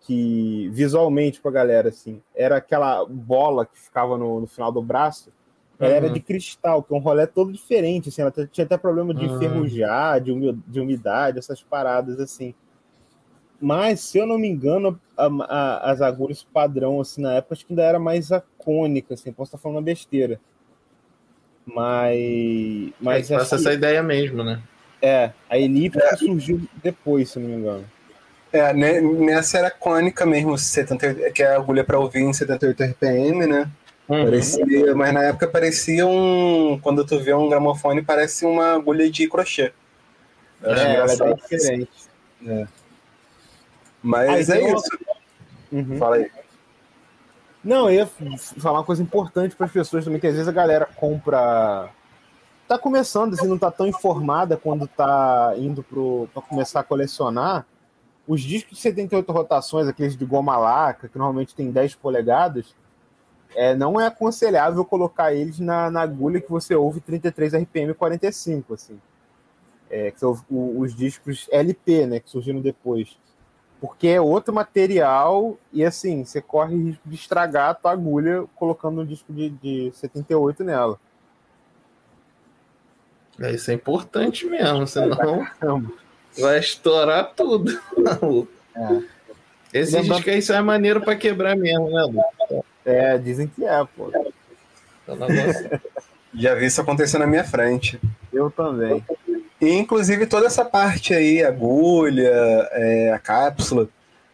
que visualmente pra galera, assim, era aquela bola que ficava no, no final do braço, ela era Uhum. de cristal, que é um rolê todo diferente, assim, ela tinha até problema de Uhum. enferrujar, de, umi- de umidade, essas paradas, assim. Mas, se eu não me engano, a- a- as agulhas padrão, assim, na época, acho que ainda era mais a cônica, assim, posso estar falando besteira. Mas. Mas passa que- essa ideia mesmo, né? é, a elíptica surgiu depois, se não me engano. É, ne- nessa era cônica mesmo, 78, que é a agulha para ouvir em 78 RPM, né? Uhum. Parecia, mas na época parecia um. Quando tu vê um gramofone, parece uma agulha de crochê. É, ela é bem diferente. Mas Aí é isso. Uhum. Fala aí. Não, eu ia falar uma coisa importante para as pessoas também, que às vezes a galera compra. Tá começando, assim, não tá tão informada quando tá indo para começar a colecionar. Os discos de 78 rotações, aqueles de goma laca, que normalmente tem 10 polegadas, é, não é aconselhável colocar eles na, na agulha que você ouve 33 RPM 45, assim. É, que são os discos LP, né, que surgiram depois. Porque é outro material e assim, você corre risco de estragar a tua agulha colocando um disco de, de 78 nela. É, isso é importante mesmo, senão *laughs* Caramba. Vai estourar tudo. É. Esse Lembra- disco aí só é maneiro pra quebrar mesmo, né, Lu? É, dizem que é, pô. É negócio- Já vi isso acontecer na minha frente. Eu também. E, inclusive, toda essa parte aí, agulha, é, a cápsula,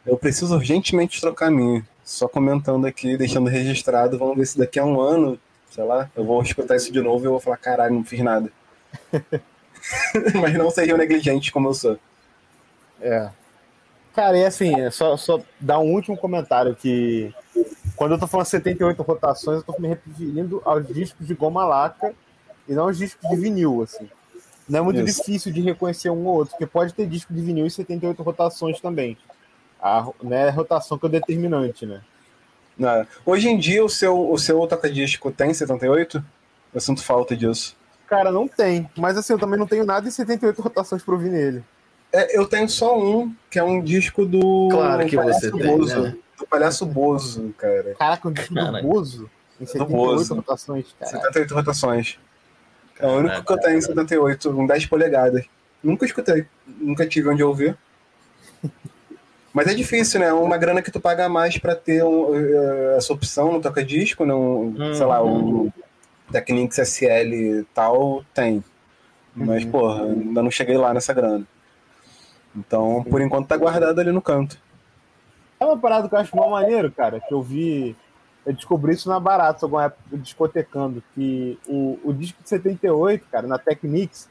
eu preciso urgentemente trocar a minha. Só comentando aqui, deixando registrado, vamos ver se daqui a um ano, sei lá, eu vou escutar isso de novo e eu vou falar, caralho, não fiz nada. *laughs* *laughs* Mas não sejam negligentes como eu sou. É. Cara, e assim, é só, só dar um último comentário que quando eu tô falando 78 rotações, eu tô me referindo aos discos de goma laca e não aos discos de vinil, assim. Não é muito Isso. difícil de reconhecer um ou outro, porque pode ter disco de vinil e 78 rotações também. A, né, a rotação que é o determinante, né? Não. Hoje em dia, o seu, o seu toca-disco tem 78? Eu sinto falta disso. Cara, não tem. Mas assim, eu também não tenho nada em 78 rotações pra ouvir nele. É, eu tenho só um, que é um disco do. Claro que Palhaço você tem, Bozo, né? Do Palhaço Bozo, cara. Caraca, um disco Caraca. do Bozo em 78 Bozo. rotações, cara. 78 rotações. É o único que eu tenho em 78, um 10 polegadas. Nunca escutei, nunca tive onde ouvir. *laughs* Mas é difícil, né? É uma grana que tu paga mais pra ter um, eh, essa opção no toca-disco, não, sei lá, o Technics SL e tal, tem. Mas, Uhum. porra, ainda não cheguei lá nessa grana. Então, por enquanto, tá guardado ali no canto. É uma parada que eu acho mal maneiro, cara, que eu vi. Eu descobri isso na Barato, alguma época discotecando, que o, o disco de 78, cara, na Technics,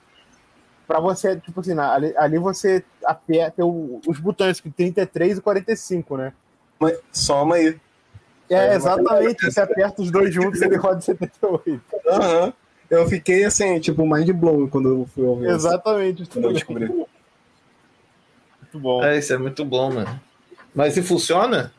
pra você, tipo assim, ali, ali você aperta os botões, que 33 e 45, né? Mas soma aí. É, É, exatamente, você aperta os dois juntos e ele roda em 78. Aham. Eu fiquei assim, tipo, mind blown quando eu fui ouvir. Exatamente, isso Quando eu descobri. Muito bom. É, isso é muito bom, mano. Mas se funciona?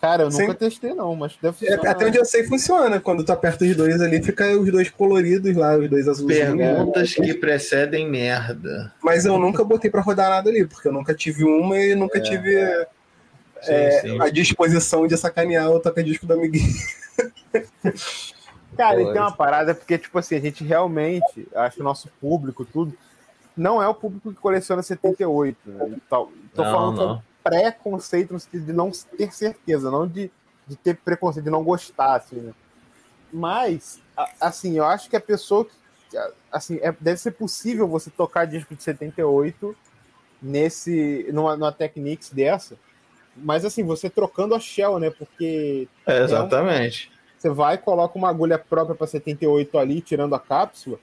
Cara, eu Sim. nunca testei, não, mas deve É, funcionar. até onde eu sei funciona. Quando tu aperta os dois ali, fica os dois coloridos lá, os dois azulzinhos. Perguntas que precedem merda. Mas eu nunca botei pra rodar nada ali, porque eu nunca tive uma e nunca tive Sim, é, sim. a disposição de sacanear o toca-disco do amiguinho. Cara, e tem uma parada, porque, tipo assim, a gente realmente, acho que o nosso público, tudo, não é o público que coleciona 78, né? E tal. Tô Não, falando não. com preconceito no sentido de não ter certeza, não de, de ter preconceito, de não gostar, assim, né? Mas, assim, eu acho que a pessoa que, assim, é- deve ser possível você tocar disco de 78 nesse, numa, numa Technics dessa, mas assim, você trocando a shell, né? Porque É, exatamente. você vai, coloca uma agulha própria para 78 ali, tirando a cápsula,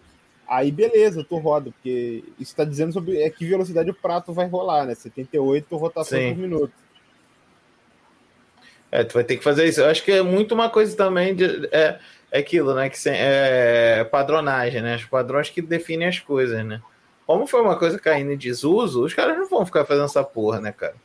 aí beleza, tu roda, porque isso está dizendo sobre é que velocidade o prato vai rolar, né? 78 rotações Sim. por minuto. É, tu vai ter que fazer isso. Eu acho que é muito uma coisa também de. É, é aquilo, né? Que se- é padronagem, né? Os padrões que definem as coisas, né? Como foi uma coisa caindo em desuso, os caras não vão ficar fazendo essa porra, né, cara?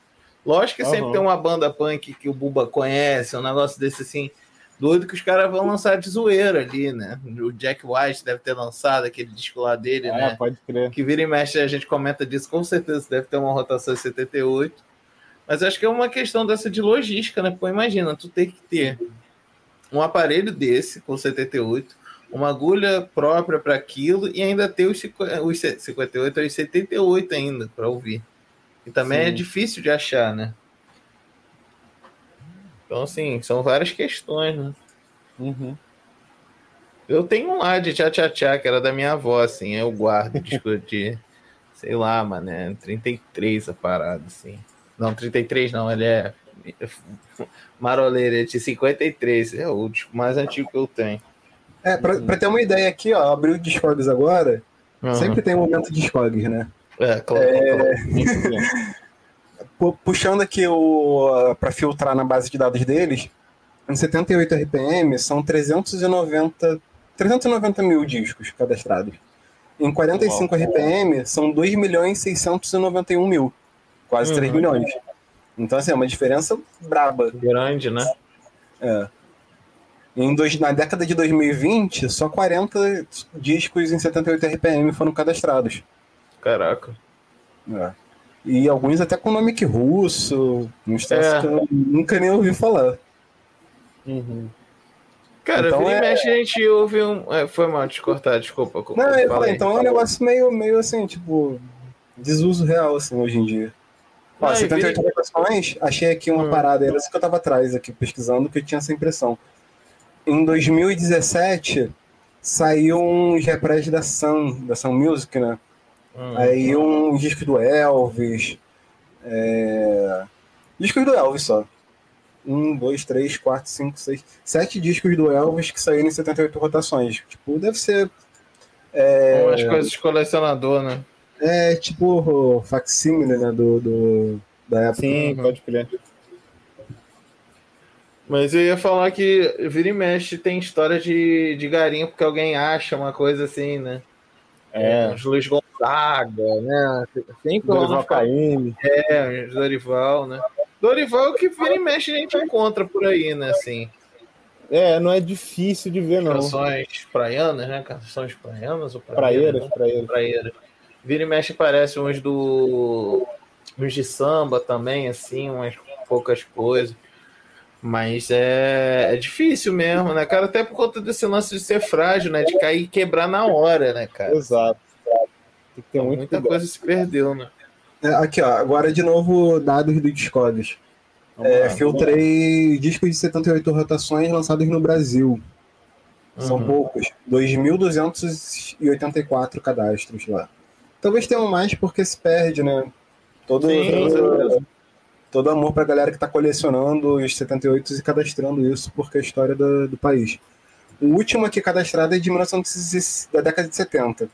Lógico que sempre Aham. tem uma banda punk que o Buba conhece, um negócio desse assim, doido que os caras vão lançar de zoeira ali, né? O Jack White deve ter lançado aquele disco lá dele, É, né? pode crer. que vira e mexe a gente comenta disso, com certeza deve ter uma rotação de 78. Mas acho que é uma questão dessa de logística, né? Pô, imagina, tu tem que ter um aparelho desse com 78, uma agulha própria para aquilo e ainda ter os, os 58 e os 78 ainda para ouvir. E também é Sim. difícil de achar, né? Então, assim, são várias questões, né? Uhum. Eu tenho um lá de tchá-tchá-tchá, que era da minha avó, assim, eu guardo *laughs* disco de, sei lá, mano, é 33 a parada, assim. Não, 33 não, ele é *laughs* maroleiro, é de 53, é o disco mais antigo que eu tenho. É, pra, pra ter uma ideia aqui, ó, abri o Discogs agora, Uhum. sempre tem um momento Discogs, né? É, claro. *laughs* Pu- Puxando aqui o para filtrar na base de dados deles, em 78 RPM são 390, 390 mil discos cadastrados. Em 45 RPM são 2 milhões 691 mil, quase 3 Uhum. milhões. Então, assim, é uma diferença braba. Grande, né? É. Em dois, na década de 2020, só 40 discos em 78 RPM foram cadastrados. Caraca. É. E alguns até com nome que russo, uns É. que eu nunca nem ouvi falar. Uhum. Cara, Então vira é- mexe a gente ouve um. é, foi mal te cortar, desculpa. Não, eu falei. então é um negócio meio, meio assim, tipo, desuso real, assim, hoje em dia. Ó, e 78 vira- rotações, achei aqui uma Hum. parada, era isso que eu tava atrás aqui pesquisando, que eu tinha essa impressão. Em 2017, saiu uns repres da Sun, da Sun Music, né? Hum. Aí um disco do Elvis. É... Discos do Elvis só. um, dois, três, quatro, cinco, seis, sete discos do Elvis que saíram em 78 rotações. Tipo, deve ser. É, Umas coisas de colecionador, né? é tipo o facsímile, né? Do, do, da época. Sim, pode crer. Mas eu ia falar que vira e mexe tem história de, de garimpo que alguém acha, uma coisa assim, né? É, Uns Luiz Gonzaga, né? Sempre Dorival Caymmi. É, Dorival, né? Dorival que vira e mexe a gente encontra por aí, né? Assim, É, não é difícil de ver, não. canções praianas, né? Canções praianas ou Praeiras, né? praeiras. Praeiras. Vira e mexe parece uns do. uns de samba também, assim, umas poucas coisas. Mas é, é difícil mesmo, né, cara? Até por conta desse lance de ser frágil, né? De cair e quebrar na hora, né, cara? Exato. Tem que ter muito Muita cuidado. coisa se perdeu, né? É, aqui, ó, agora de novo dados do Discogs. É, filtrei discos de 78 rotações lançados no Brasil. São Uhum. poucos. 2.284 cadastros lá. Talvez tenham mais porque se perde, né? Todo, Sim, todo, todo amor pra galera que tá colecionando os 78 e cadastrando isso porque é a história do, do país. O último aqui cadastrado é de 1900, da década de 70.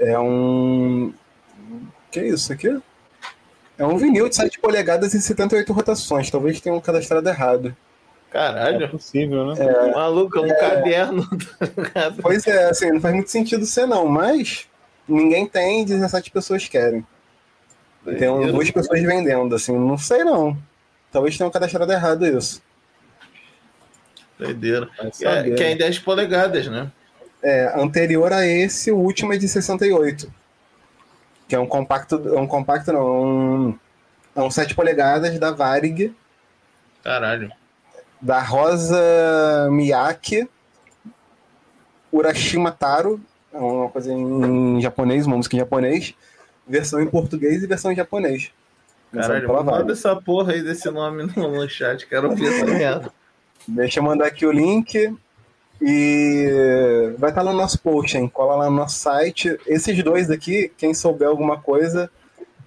É um. Que é isso aqui? É um vinil de 7 polegadas e 78 rotações. Talvez tenham cadastrado errado. É Caralho, possível, né? maluco, é um caderno. tá ligado? Pois é, assim, não faz muito sentido ser não, mas ninguém tem, 17 pessoas querem. Tem um- duas pessoas vendendo, assim, não sei não. Talvez tenham cadastrado errado isso. Doideira. É, que é em 10 polegadas, né? É, anterior a esse, o último é de 68. Que é um compacto, é um compacto não, é um, é um 7 polegadas da Varig, Caralho. da Rosa Miyake, Urashima Taro, é uma coisa em japonês, uma música em japonês, versão em português e versão em japonês. Caralho, manda Varig. essa porra aí desse nome no, no chat, quero ouvir essa merda. Deixa eu mandar aqui o link e vai estar lá no nosso post, hein? Cola lá no nosso site. Esses dois aqui, quem souber alguma coisa,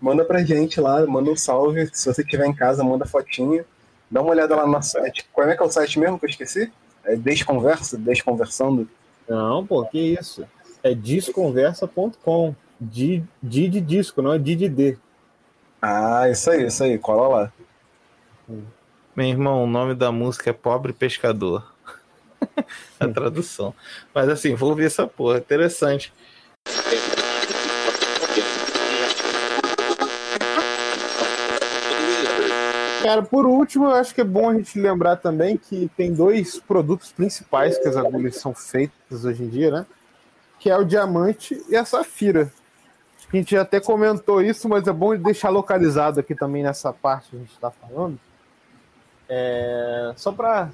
manda pra gente lá, manda um salve. Se você estiver em casa, manda fotinho. Dá uma olhada lá no nosso site. Como é que é o site mesmo que eu esqueci? É Desconversa? Desconversando? Não, pô, que isso? É disconversa.com. Di, di de disco, não é di de D. Ah, isso aí, isso aí. Cola lá. Meu irmão, o nome da música é Pobre Pescador. A tradução. Mas assim, vou ouvir essa porra, interessante. Cara, por último, eu acho que é bom a gente lembrar também que tem dois produtos principais que as agulhas são feitas hoje em dia, né? Que é o diamante e a safira. A gente até comentou isso, mas é bom deixar localizado aqui também nessa parte que a gente está falando. É, só para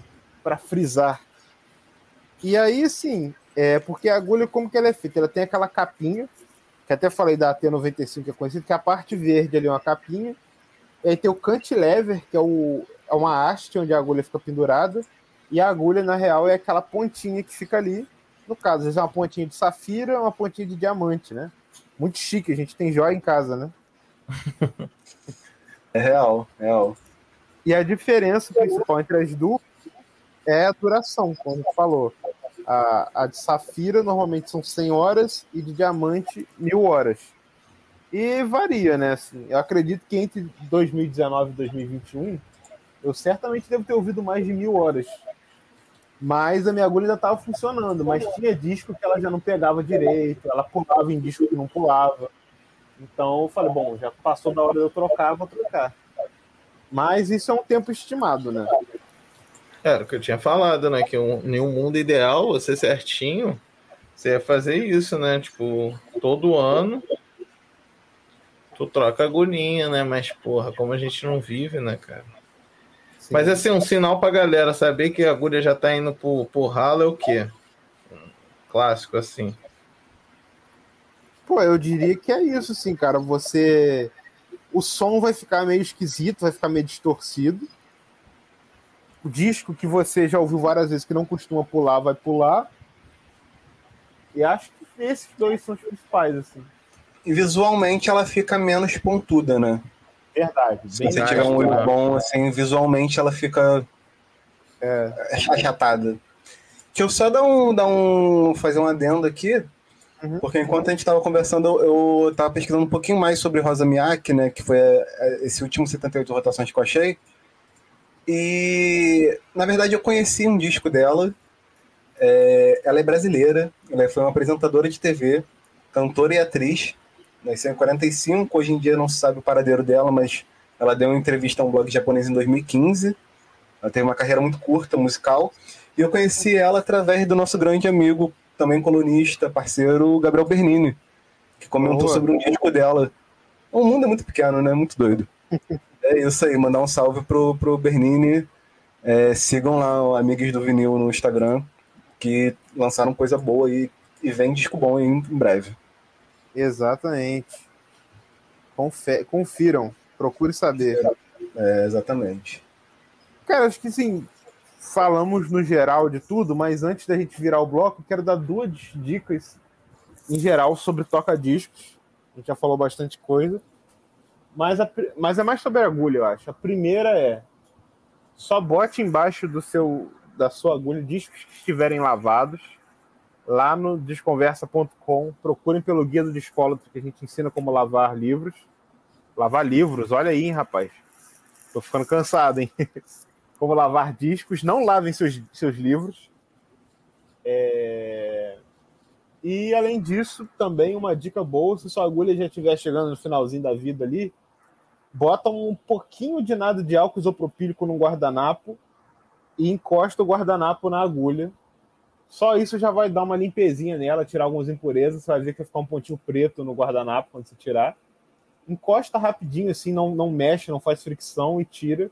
frisar. E aí, sim, é porque a agulha, como que ela é feita? Ela tem aquela capinha, que até falei da AT95 que é conhecida, que é a parte verde ali é uma capinha, e aí tem o cantilever, que é, o, é uma haste onde a agulha fica pendurada. E a agulha, na real, é aquela pontinha que fica ali. No caso, às vezes é uma pontinha de safira uma pontinha de diamante, né? Muito chique, a gente tem joia em casa, né? *laughs* É real, real. E a diferença principal entre as duas é a duração, como falou. A, a de safira normalmente são 100 horas e de diamante, mil horas. E varia, né? Assim, eu acredito que entre 2019 e 2021, eu certamente devo ter ouvido mais de mil horas. Mas a minha agulha ainda estava funcionando, mas tinha disco que ela já não pegava direito, ela pulava em disco que não pulava. Então eu falei, bom, já passou da hora de eu trocar, vou trocar. Mas isso é um tempo estimado, né? Era o que eu tinha falado, né? Que um, em um mundo ideal, você certinho, você ia fazer isso, né? Tipo, todo ano tu troca a agulhinha, né? Mas, porra, como a gente não vive, né, cara? Sim. Mas assim, um sinal pra galera saber que a agulha já tá indo pro, pro ralo é o quê? Um Clássico, assim. Pô, eu diria que é isso, sim, cara. Você. O som vai ficar meio esquisito, vai ficar meio distorcido. O disco que você já ouviu várias vezes que não costuma pular, vai pular. E acho que esses dois são os principais, assim. E visualmente ela fica menos pontuda, né? Verdade. Se você tiver um olho bom, assim, visualmente ela fica É. achatada. Deixa eu só dar um, dar um. fazer um adendo aqui. Uhum. Porque enquanto a gente estava conversando, eu, eu tava pesquisando um pouquinho mais sobre Rosa Miyake, né? Que foi é, esse último 78 rotações que eu achei. E na verdade eu conheci um disco dela. É, ela é brasileira, ela foi uma apresentadora de TV, cantora e atriz. Nasceu em 45, hoje em dia não se sabe o paradeiro dela, mas ela deu uma entrevista a um blog japonês em 2015. Ela teve uma carreira muito curta, musical. E eu conheci ela através do nosso grande amigo, também colunista, parceiro, Gabriel Bernini, que comentou Boa. sobre um disco dela. O mundo é muito pequeno, né? Muito doido. *laughs* é isso aí, mandar um salve pro, pro Bernini. É, sigam lá Amigos do Vinil no Instagram, que lançaram coisa boa e, e vem disco bom em, em breve. Exatamente. Confe- Confiram. Procure saber. É, exatamente. Cara, acho que sim. Falamos no geral de tudo, mas antes da gente virar o bloco, quero dar duas dicas em geral sobre toca-discos. A gente já falou bastante coisa. Mas, a mas é mais sobre agulha, eu acho. A primeira é só bote embaixo do seu da sua agulha discos que estiverem lavados. Lá no desconversa.com, procurem pelo guia do Discólatra que a gente ensina como lavar livros. Lavar livros, olha aí, hein, rapaz. Tô ficando cansado, hein? *laughs* como lavar discos. Não lavem seus, seus livros. É, E além disso, também uma dica boa: se sua agulha já estiver chegando no finalzinho da vida ali, bota um pouquinho de nada de álcool isopropílico num guardanapo e encosta o guardanapo na agulha. Só isso já vai dar uma limpezinha nela, tirar algumas impurezas. Você vai ver que vai ficar um pontinho preto no guardanapo quando você tirar. Encosta rapidinho, assim, não, não mexe, não faz fricção e tira.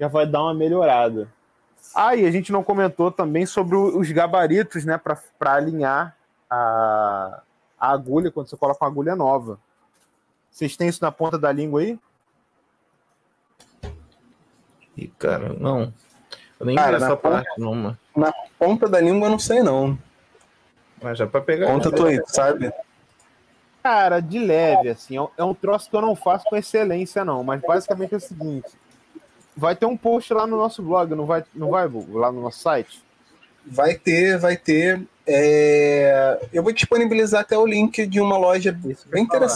Já vai dar uma melhorada. Ah, e a gente não comentou também sobre os gabaritos, né, para alinhar a, a agulha quando você coloca uma agulha nova. Vocês têm isso na ponta da língua aí? Ih, cara, não. Eu nem Cara, vi na essa ponta- parte, não, mano. Ponta da língua eu não sei não. Mas já pra pegar. Conta tu aí, sabe? Cara, de leve, assim, é um- é um troço que eu não faço com excelência, não. Mas basicamente é o seguinte: vai ter um post lá no nosso blog, não vai, não vai, lá no nosso site? Vai ter, vai ter. é, Eu vou disponibilizar até o link de uma loja bem falar.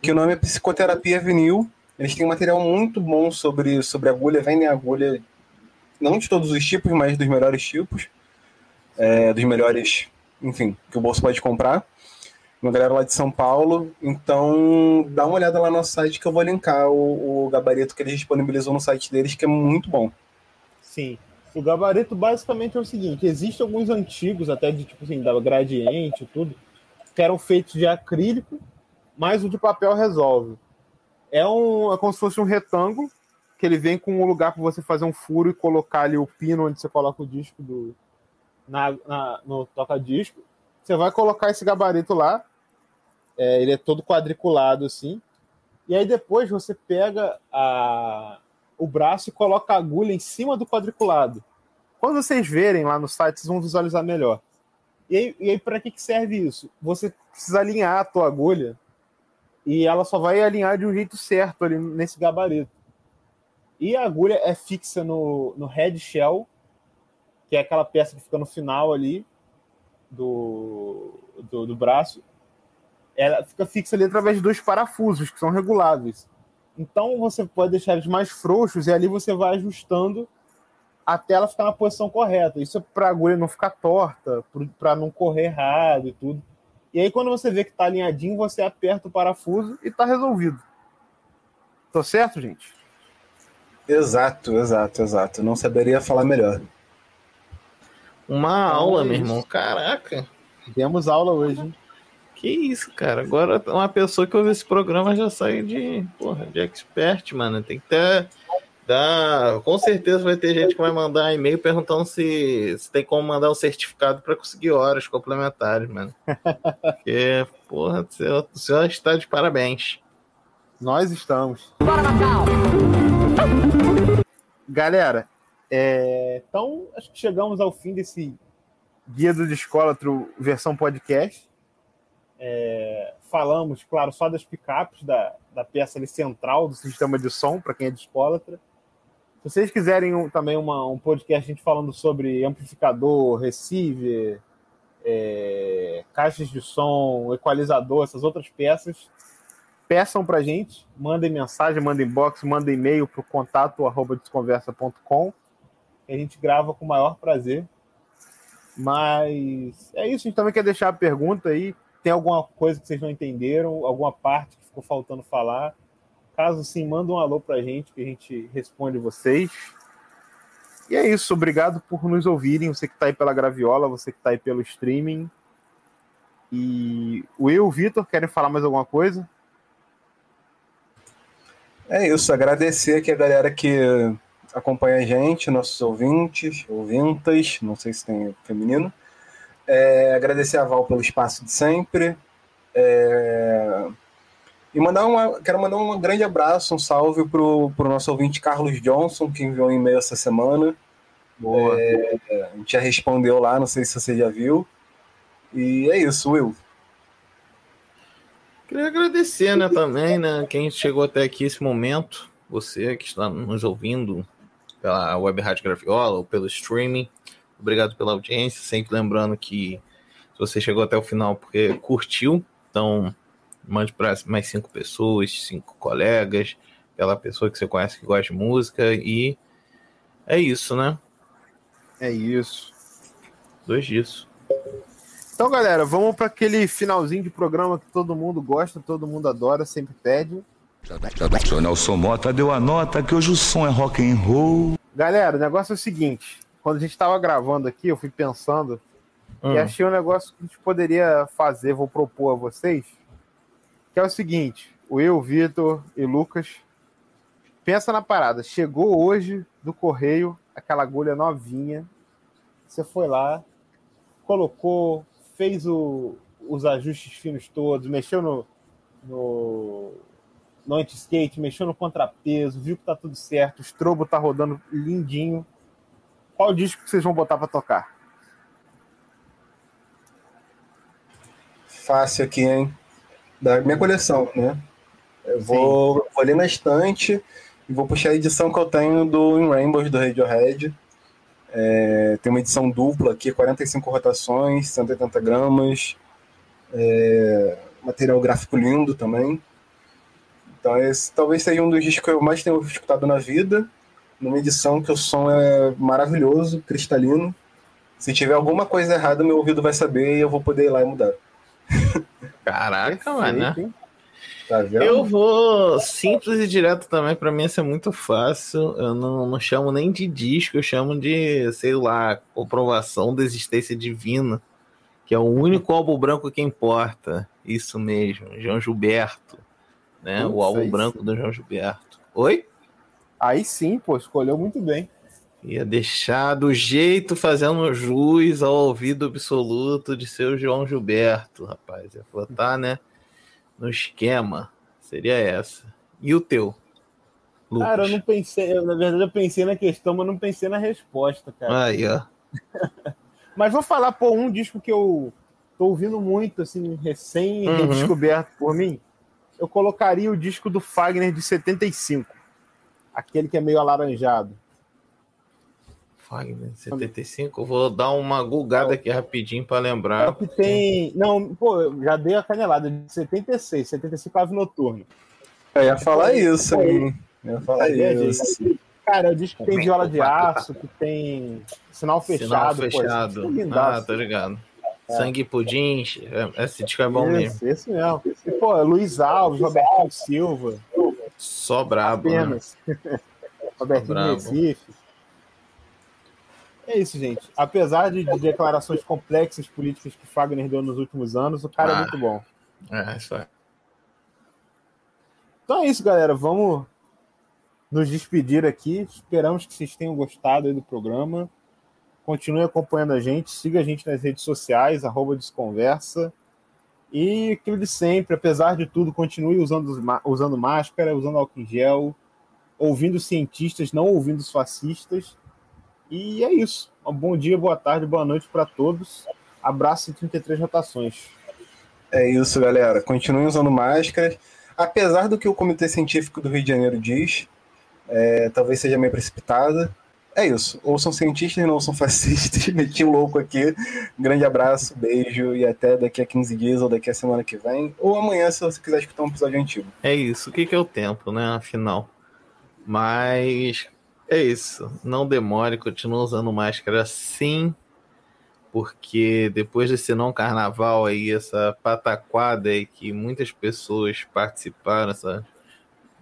Que o nome é Psicoterapia Vinil. Eles têm um material muito bom sobre, sobre agulha, vendem agulha, não de todos os tipos, mas dos melhores tipos, é, dos melhores, enfim, que o bolso pode comprar. Uma galera lá de São Paulo. Então, dá uma olhada lá no nosso site que eu vou linkar o, o gabarito que eles disponibilizam no site deles, que é muito bom. Sim. O gabarito basicamente é o seguinte: existem alguns antigos, até de tipo assim, da gradiente e tudo, que eram feitos de acrílico, mas o de papel resolve. É, um, é como se fosse um retângulo, que ele vem com um lugar para você fazer um furo e colocar ali o pino onde você coloca o disco do, na, na- no toca-disco. Você vai colocar esse gabarito lá, é, ele é todo quadriculado assim, e aí depois você pega a, o braço e coloca a agulha em cima do quadriculado. Quando vocês verem lá no site, vocês vão visualizar melhor. E aí, aí para que, que serve isso? Você precisa alinhar a tua agulha e ela só vai alinhar de um jeito certo ali nesse gabarito. E a agulha é fixa no, no head shell, que é aquela peça que fica no final ali do, do, do braço. Ela fica fixa ali através de dois parafusos que são reguláveis. Então você pode deixar eles mais frouxos e ali você vai ajustando até ela ficar na posição correta. Isso é para a agulha não ficar torta, para não correr errado e tudo. E aí quando você vê que está alinhadinho, você aperta o parafuso e está resolvido. Tô certo, gente? Exato, exato, exato. Não saberia falar melhor. Uma Então, aula, é meu irmão. Caraca. Demos aula hoje. hein? Que isso, cara. Agora uma pessoa que ouve esse programa já sai de, porra, de expert, mano. Tem que ter. Dá... Com certeza vai ter gente que vai mandar e-mail perguntando se, se tem como mandar um certificado para conseguir horas complementares, mano. Porque, porra, o senhor, o senhor está de parabéns. Nós estamos. Galera, é, então acho que chegamos ao fim desse Guia do Discólatro versão podcast. É, falamos, claro, só das picapes da, da peça ali central do sistema de som, para quem é de espólatra. Se vocês quiserem um- também uma- um podcast a gente falando sobre amplificador, receiver, é, caixas de som, equalizador, essas outras peças, peçam pra gente, mandem mensagem, mandem inbox, mandem e-mail para o contato arroba desconversa.com a gente grava com o maior prazer. Mas é isso, a gente também quer deixar a pergunta aí. Tem alguma coisa que vocês não entenderam, alguma parte que ficou faltando falar? Caso sim, manda um alô pra gente que a gente responde vocês. E é isso, obrigado por nos ouvirem, você que tá aí pela Graviola, você que tá aí pelo streaming. E o eu o Vitor querem falar mais alguma coisa? É isso, agradecer aqui a galera que acompanha a gente, nossos ouvintes, ouvintas, não sei se tem feminino. É, agradecer a Val pelo espaço de sempre. É, e mandar uma, quero mandar um grande abraço, um salve pro, pro nosso ouvinte Carlos Johnson, que enviou um e-mail essa semana. Boa. É, a gente já respondeu lá, não sei se você já viu. E é isso, Will. Queria agradecer, né, também, né, quem chegou até aqui esse momento, você que está nos ouvindo pela Web Rádio Graviola ou pelo streaming. Obrigado pela audiência, sempre lembrando que se você chegou até o final porque curtiu, então mande para mais cinco pessoas, cinco colegas, aquela pessoa que você conhece que gosta de música e é isso, né? É isso. Dois disso. Então, galera, vamos para aquele finalzinho de programa que todo mundo gosta, todo mundo adora, sempre pede. Seu Nelson Mota deu a nota que hoje o som é rock and roll. Galera, o negócio é o seguinte: quando a gente estava gravando aqui, eu fui pensando Hum. e achei um negócio que a gente poderia fazer, vou propor a vocês, que é o seguinte: o eu, Vitor e Lucas, pensa na parada. Chegou hoje do correio aquela agulha novinha, você foi lá, colocou, fez o- os ajustes finos todos, mexeu no, no, no anti-skate, mexeu no contrapeso, viu que tá tudo certo, o strobo tá rodando lindinho. Qual disco que vocês vão botar para tocar? Fácil aqui, hein? Da minha coleção, né? Eu vou, vou ali na estante e vou puxar a edição que eu tenho do In Rainbows do Radiohead. É, tem uma edição dupla aqui, 45 rotações, 180 gramas. É, material gráfico lindo também. Então esse talvez seja um dos discos que eu mais tenho escutado na vida. Numa edição que o som é maravilhoso, cristalino. Se tiver alguma coisa errada, meu ouvido vai saber e eu vou poder ir lá e mudar. *laughs* Caraca, mano? Perfeito? Tá? Eu vou simples e direto também, pra mim isso é muito fácil. Eu não, não chamo nem de disco, eu chamo de, sei lá, comprovação da existência divina, que é o único álbum branco que importa. Isso mesmo, João Gilberto, né? o álbum branco do João Gilberto. Oi? Aí sim, pô, escolheu muito bem. Ia deixar do jeito fazendo jus ao ouvido absoluto de seu João Gilberto, rapaz. Ia botar, né? No esquema. Seria essa. E o teu? Lucas? Cara, eu não pensei, eu, na verdade eu pensei na questão, mas não pensei na resposta, cara. Aí, ó. *laughs* Mas vou falar, pô, um disco que eu tô ouvindo muito, assim, recém Uhum. redescoberto por mim. Eu colocaria o disco do Fagner de 75. Aquele que é meio alaranjado. Fagner, 75. Eu vou dar uma gulgada aqui rapidinho pra É lembrar. o que tem. Não, pô, eu já dei a canelada de 76, 75 Ave Noturno. Eu ia falar isso, hein? Eu ia falar isso. Cara, é disco que tem viola de aço, que tem sinal Sinal fechado. pô, fechado. esse disco é ah, tô ligado. Sangue e pudim. é- Esse disco é bom mesmo. Esse, esse mesmo. E, pô, Luiz Alves, Robertinho Silva, Só brabo. Né? apenas. *laughs* Robertinho Bravo. Recife. É isso, gente. Apesar de, de declarações complexas políticas que Fagner deu nos últimos anos, o cara é Ah. muito bom. É, isso é. Então é isso, galera. Vamos nos despedir aqui. Esperamos que vocês tenham gostado aí do programa. Continue acompanhando a gente. Siga a gente nas redes sociais, arroba Desconversa. E aquilo de sempre, apesar de tudo, continue usando, usando máscara, usando álcool em gel, ouvindo cientistas, não ouvindo os fascistas. E é isso. Um bom dia, boa tarde, boa noite para todos. Abraço em 33 rotações. É isso, galera. Continuem usando máscaras. apesar do que o Comitê Científico do Rio de Janeiro diz, é, talvez seja meio precipitada. É isso. Ou são cientistas, não são fascistas. *laughs* Meti o louco aqui. Grande abraço, beijo e até daqui a 15 dias ou daqui a semana que vem. Ou amanhã, se você quiser escutar um episódio antigo. É isso. O que, que é o tempo, né? Afinal. Mas é isso. Não demore, continue usando máscara sim. Porque depois desse não carnaval aí, essa pataquada aí que muitas pessoas participaram, essa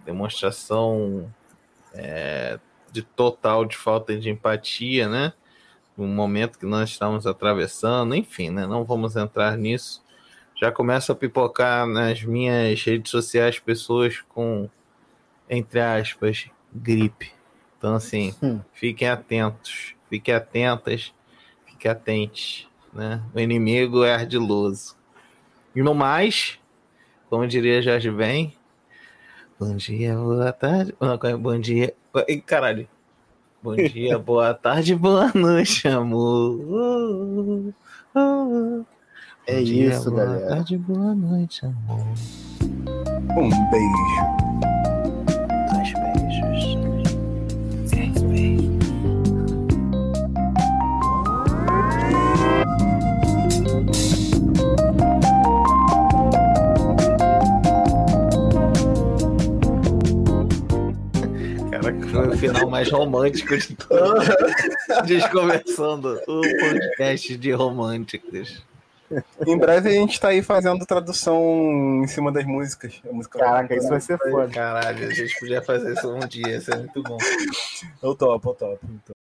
demonstração é, de total de falta de empatia, né? No momento que nós estamos atravessando, enfim, né? Não vamos entrar nisso. Já começa a pipocar nas minhas redes sociais pessoas com, entre aspas, gripe. Então, assim, Hum. fiquem atentos, fiquem atentas, fiquem atentos, né? O inimigo é ardiloso. E no mais, como diria Jorge Ben, bom dia, boa tarde, é? bom dia, caralho. Bom dia, *laughs* boa tarde, boa noite, amor. É Bom dia, isso, boa galera. tarde, boa noite, amor. Um beijo. Foi o final mais romântico de todos. *laughs* Descomeçando o podcast de românticos. Em breve a gente tá aí fazendo tradução em cima das músicas. A música Caraca, isso vai ser foda. Caralho, a gente podia fazer isso um dia, isso é muito bom. Eu topo, eu topo. eu topo.